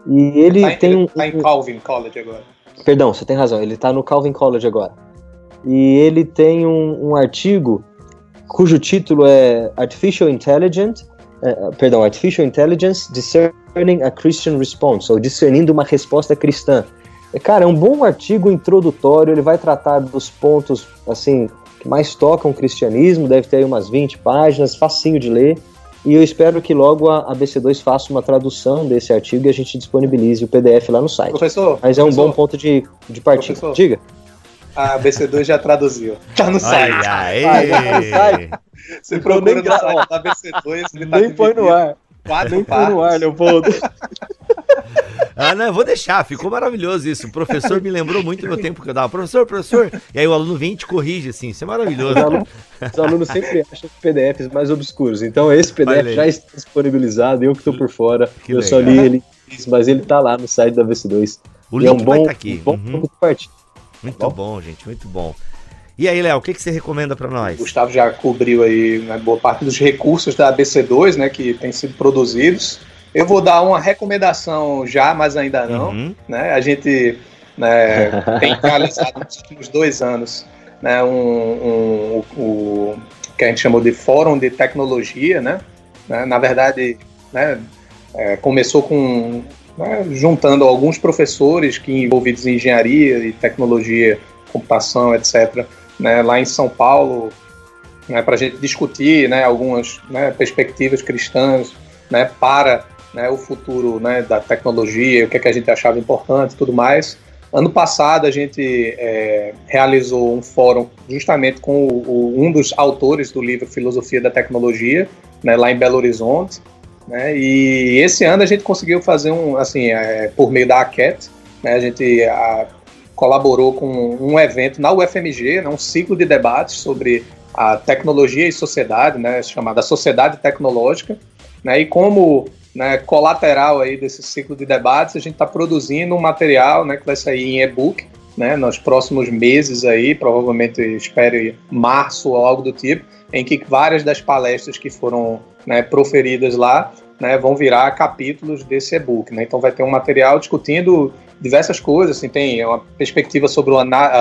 E ele tá tem um. Tá em Calvin College agora. Perdão, você tem razão, ele está no Calvin College agora. E ele tem um, um artigo cujo título é Artificial Intelligence, uh, perdão, Artificial Intelligence Discerning a Christian Response, ou discernindo uma resposta cristã. Cara, é um bom artigo introdutório, ele vai tratar dos pontos, assim, que mais tocam o cristianismo, deve ter aí umas 20 páginas, facinho de ler. E eu espero que logo a BC2 faça uma tradução desse artigo e a gente disponibilize o PDF lá no site. Professor, Mas é um professor, bom ponto de, de partida. Professor, Diga. A BC2 já traduziu. Tá no site. Ai, ai. No site. Você procura no site da BC2, ele tá Nem põe no ar. Quatro Nem põe no ar, Leopoldo. Ah, não, eu vou deixar, ficou maravilhoso isso. O professor me lembrou muito do meu tempo que eu dava. Professor, professor. E aí o aluno vem e te corrige, assim. Isso é maravilhoso. Os alunos, os alunos sempre acham PDFs mais obscuros. Então esse PDF já está disponibilizado, eu que estou por fora. Que eu legal. só li ele, mas ele está lá no site da VC2. O link é um bom, vai estar tá aqui. Bom uhum. Muito tá bom? bom, gente, muito bom. E aí, Léo, o que, que você recomenda para nós? O Gustavo já cobriu aí né, boa parte dos recursos da ABC2, né, que têm sido produzidos. Eu vou dar uma recomendação já, mas ainda não. Uhum. Né? A gente né, tem realizado nos últimos dois anos né, um, um, um, um, que a gente chamou de Fórum de Tecnologia. Né? né? Na verdade, né, é, começou com né, juntando alguns professores que envolvidos em engenharia e tecnologia, computação, etc., né, lá em São Paulo, né, para a gente discutir né, algumas né, perspectivas cristãs né, para né, o futuro da tecnologia, o que, é que a gente achava importante e tudo mais. Ano passado a gente é, realizou um fórum justamente com o, o, um dos autores do livro Filosofia da Tecnologia, lá em Belo Horizonte. E esse ano a gente conseguiu fazer um, assim, é, por meio da ACAT, a gente a, colaborou com um evento na UFMG, né, um ciclo de debates sobre a tecnologia e sociedade, né, chamada Sociedade Tecnológica, né, e como né, colateral aí desse ciclo de debates, a gente está produzindo um material né, que vai sair em e-book né, nos próximos meses aí, provavelmente espere março ou algo do tipo, em que várias das palestras que foram né, proferidas lá né, vão virar capítulos desse e-book. Né? Então vai ter um material discutindo diversas coisas, assim, tem uma perspectiva sobre o,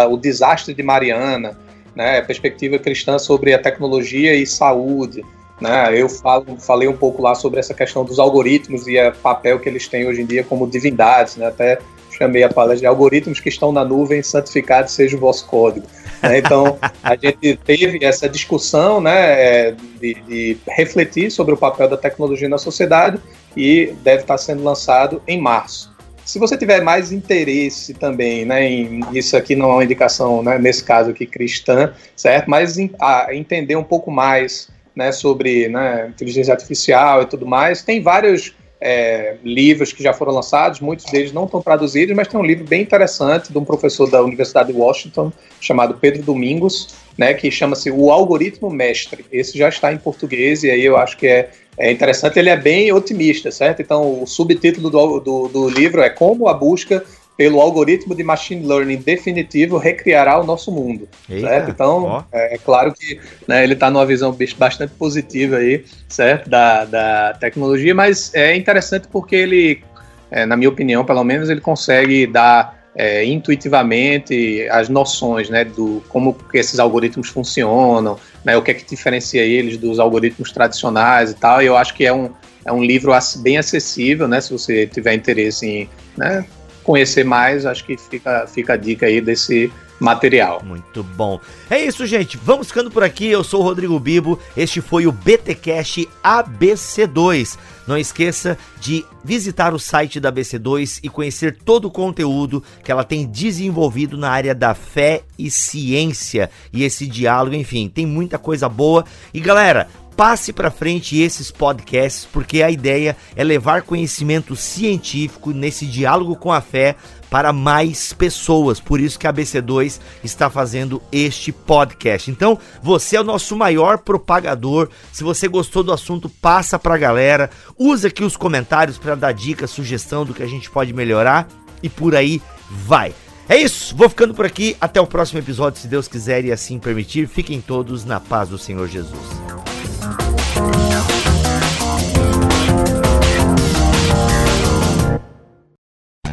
o desastre de Mariana, né, perspectiva cristã sobre a tecnologia e saúde, né? Eu falo, falei um pouco lá sobre essa questão dos algoritmos e o papel que eles têm hoje em dia como divindades, né? até chamei a palestra de algoritmos que estão na nuvem, santificado seja o vosso código. Né? Então, a gente teve essa discussão né, é, de, de, refletir sobre o papel da tecnologia na sociedade e deve estar sendo lançado em março. se você tiver mais interesse também, né, em, isso aqui não é uma indicação, né, nesse caso aqui cristã, certo? Mas em, a, entender um pouco mais, né, sobre né, inteligência artificial e tudo mais, tem vários é, livros que já foram lançados, muitos deles não estão traduzidos, mas tem um livro bem interessante de um professor da Universidade de Washington, chamado Pedro Domingos, né, que chama-se O Algoritmo Mestre. Esse já está em português e aí eu acho que é, é interessante. Ele é bem otimista, certo? Então, o subtítulo do, do, do livro é Como a Busca pelo algoritmo de machine learning definitivo recriará o nosso mundo. Eita, certo? Então, é, é, claro que né, ele está numa visão bastante positiva aí, certo? Da, da tecnologia, mas é interessante porque ele, é, na minha opinião, pelo menos, ele consegue dar é, intuitivamente as noções né, do como que esses algoritmos funcionam, né, o que é que diferencia eles dos algoritmos tradicionais e tal. E eu acho que é um, é um livro bem acessível, né, se você tiver interesse em né, conhecer mais, acho que fica, fica a dica aí desse material. Muito bom. É isso, gente. Vamos ficando por aqui. Eu sou o Rodrigo Bibo. Este foi o BTcast ABC2. Não esqueça de visitar o site da ABC2 e conhecer todo o conteúdo que ela tem desenvolvido na área da fé e ciência e esse diálogo, enfim, tem muita coisa boa. E galera, passe para frente esses podcasts, porque a ideia é levar conhecimento científico nesse diálogo com a fé para mais pessoas. Por isso que a BC2 está fazendo este podcast. Então, você é o nosso maior propagador. Se você gostou do assunto, passa para a galera. Usa aqui os comentários para dar dica, sugestão do que a gente pode melhorar e por aí vai. É isso, vou ficando por aqui. Até o próximo episódio, se Deus quiser e assim permitir. Fiquem todos na paz do Senhor Jesus.